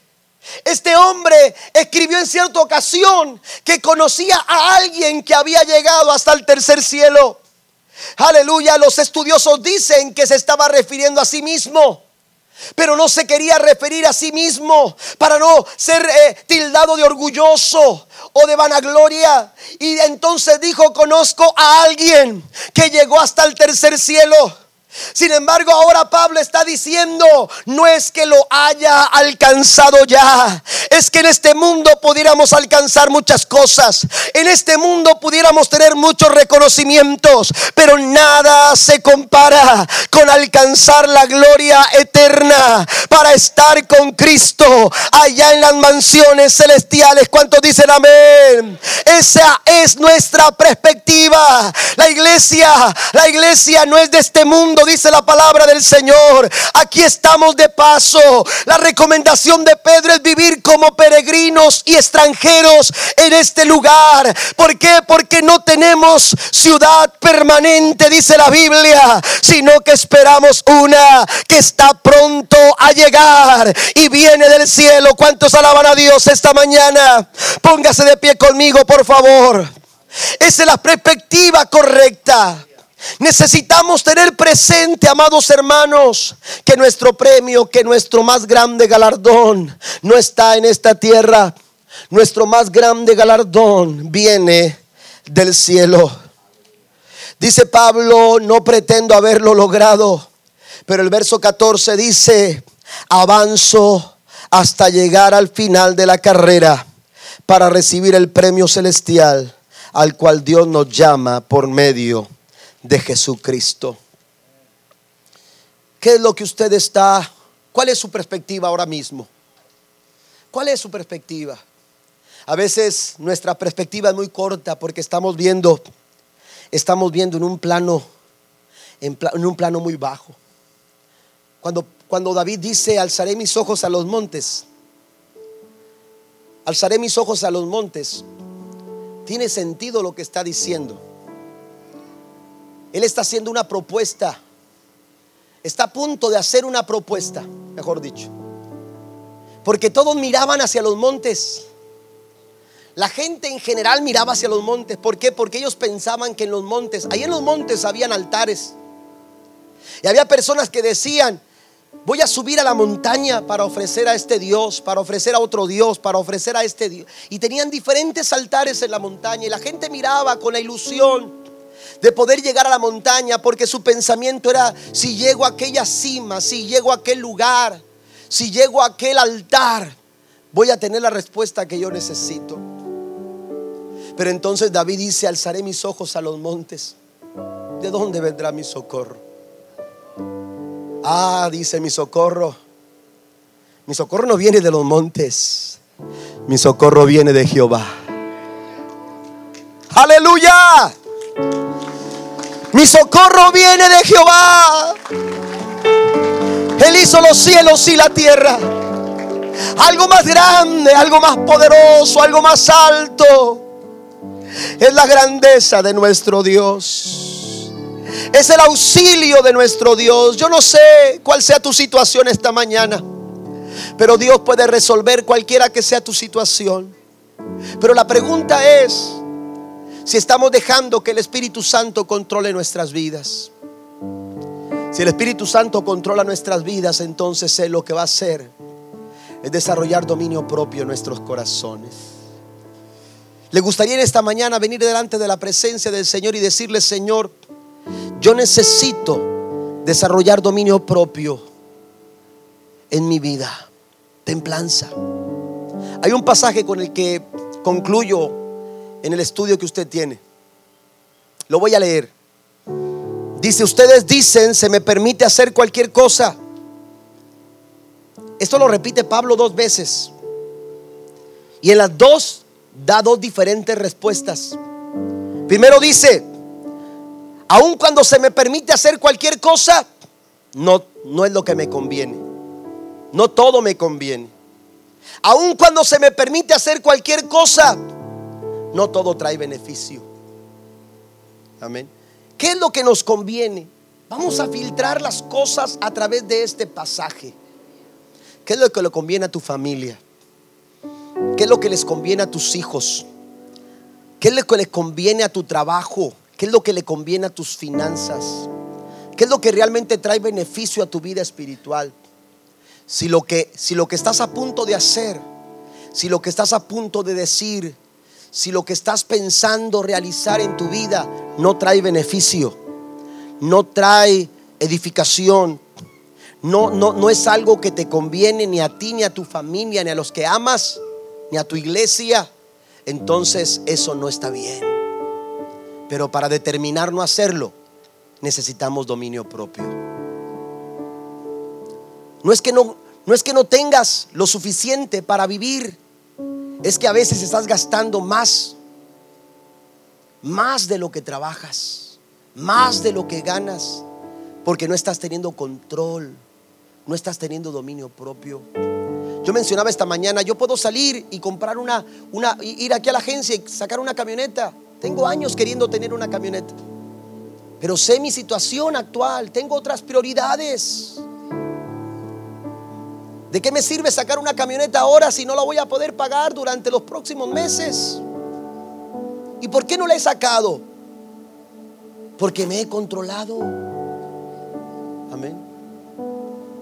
Este hombre escribió en cierta ocasión que conocía a alguien que había llegado hasta el tercer cielo. Aleluya, los estudiosos dicen que se estaba refiriendo a sí mismo. Pero no se quería referir a sí mismo para no ser eh, tildado de orgulloso o de vanagloria. Y entonces dijo, conozco a alguien que llegó hasta el tercer cielo. Sin embargo, ahora Pablo está diciendo, no es que lo haya alcanzado ya, es que en este mundo pudiéramos alcanzar muchas cosas, en este mundo pudiéramos tener muchos reconocimientos, pero nada se compara con alcanzar la gloria eterna para estar con Cristo allá en las mansiones celestiales. ¿Cuántos dicen amén? Esa es nuestra perspectiva. La iglesia, la iglesia no es de este mundo dice la palabra del Señor. Aquí estamos de paso. La recomendación de Pedro es vivir como peregrinos y extranjeros en este lugar. ¿Por qué? Porque no tenemos ciudad permanente, dice la Biblia, sino que esperamos una que está pronto a llegar y viene del cielo. ¿Cuántos alaban a Dios esta mañana? Póngase de pie conmigo, por favor. Esa es la perspectiva correcta. Necesitamos tener presente, amados hermanos, que nuestro premio, que nuestro más grande galardón no está en esta tierra. Nuestro más grande galardón viene del cielo. Dice Pablo, no pretendo haberlo logrado, pero el verso 14 dice, avanzo hasta llegar al final de la carrera para recibir el premio celestial al cual Dios nos llama por medio de Jesucristo. ¿Qué es lo que usted está? ¿Cuál es su perspectiva ahora mismo? ¿Cuál es su perspectiva? A veces nuestra perspectiva es muy corta porque estamos viendo, estamos viendo en un plano, en, un plano muy bajo. Cuando, cuando David dice, alzaré mis ojos a los montes, alzaré mis ojos a los montes, tiene sentido lo que está diciendo. Él está haciendo una propuesta. Está a punto de hacer una propuesta, mejor dicho. Porque todos miraban hacia los montes. La gente en general miraba hacia los montes. ¿Por qué? Porque ellos pensaban que en los montes, ahí en los montes habían altares. Y había personas que decían, voy a subir a la montaña para ofrecer a este Dios, para ofrecer a otro Dios, para ofrecer a este Dios. Y tenían diferentes altares en la montaña y la gente miraba con la ilusión de poder llegar a la montaña porque su pensamiento era, si llego a aquella cima, si llego a aquel lugar, si llego a aquel altar, voy a tener la respuesta que yo necesito. Pero entonces David dice, alzaré mis ojos a los montes. ¿De dónde vendrá mi socorro? Ah, dice mi socorro. Mi socorro no viene de los montes. Mi socorro viene de Jehová. Aleluya. Mi socorro viene de Jehová. Él hizo los cielos y la tierra. Algo más grande, algo más poderoso, algo más alto. Es la grandeza de nuestro Dios. Es el auxilio de nuestro Dios. Yo no sé cuál sea tu situación esta mañana, pero Dios puede resolver cualquiera que sea tu situación. Pero la pregunta es si estamos dejando que el Espíritu Santo controle nuestras vidas. Si el Espíritu Santo controla nuestras vidas, entonces Él lo que va a hacer es desarrollar dominio propio en nuestros corazones. Le gustaría en esta mañana venir delante de la presencia del Señor y decirle, Señor, yo necesito desarrollar dominio propio en mi vida, templanza. Hay un pasaje con el que concluyo en el estudio que usted tiene. Lo voy a leer. Dice, ustedes dicen, se me permite hacer cualquier cosa. Esto lo repite Pablo dos veces. Y en las dos da dos diferentes respuestas. Primero dice, aun cuando se me permite hacer cualquier cosa, no, no es lo que me conviene. No todo me conviene. Aun cuando se me permite hacer cualquier cosa, no todo trae beneficio. Amén. ¿Qué es lo que nos conviene? Vamos a filtrar las cosas a través de este pasaje. ¿Qué es lo que le conviene a tu familia? ¿Qué es lo que les conviene a tus hijos? ¿Qué es lo que les conviene a tu trabajo? ¿Qué es lo que le conviene a tus finanzas? ¿Qué es lo que realmente trae beneficio a tu vida espiritual? Si lo que, si lo que estás a punto de hacer, si lo que estás a punto de decir, si lo que estás pensando realizar en tu vida no trae beneficio, no trae edificación, no, no, no es algo que te conviene ni a ti, ni a tu familia, ni a los que amas, ni a tu iglesia, entonces eso no está bien. Pero para determinar no hacerlo, necesitamos dominio propio. No es que no, no es que no tengas lo suficiente para vivir, es que a veces estás gastando más, más de lo que trabajas, más de lo que ganas, porque no estás teniendo control, no estás teniendo dominio propio. Yo mencionaba esta mañana, yo puedo salir y comprar una, una, ir aquí a la agencia y sacar una camioneta tengo años queriendo tener una camioneta. Pero sé mi situación actual. Tengo otras prioridades. ¿De qué me sirve sacar una camioneta ahora si no la voy a poder pagar durante los próximos meses? ¿Y por qué no la he sacado? Porque me he controlado. Amén.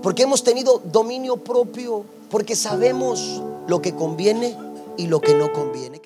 Porque hemos tenido dominio propio. Porque sabemos lo que conviene y lo que no conviene.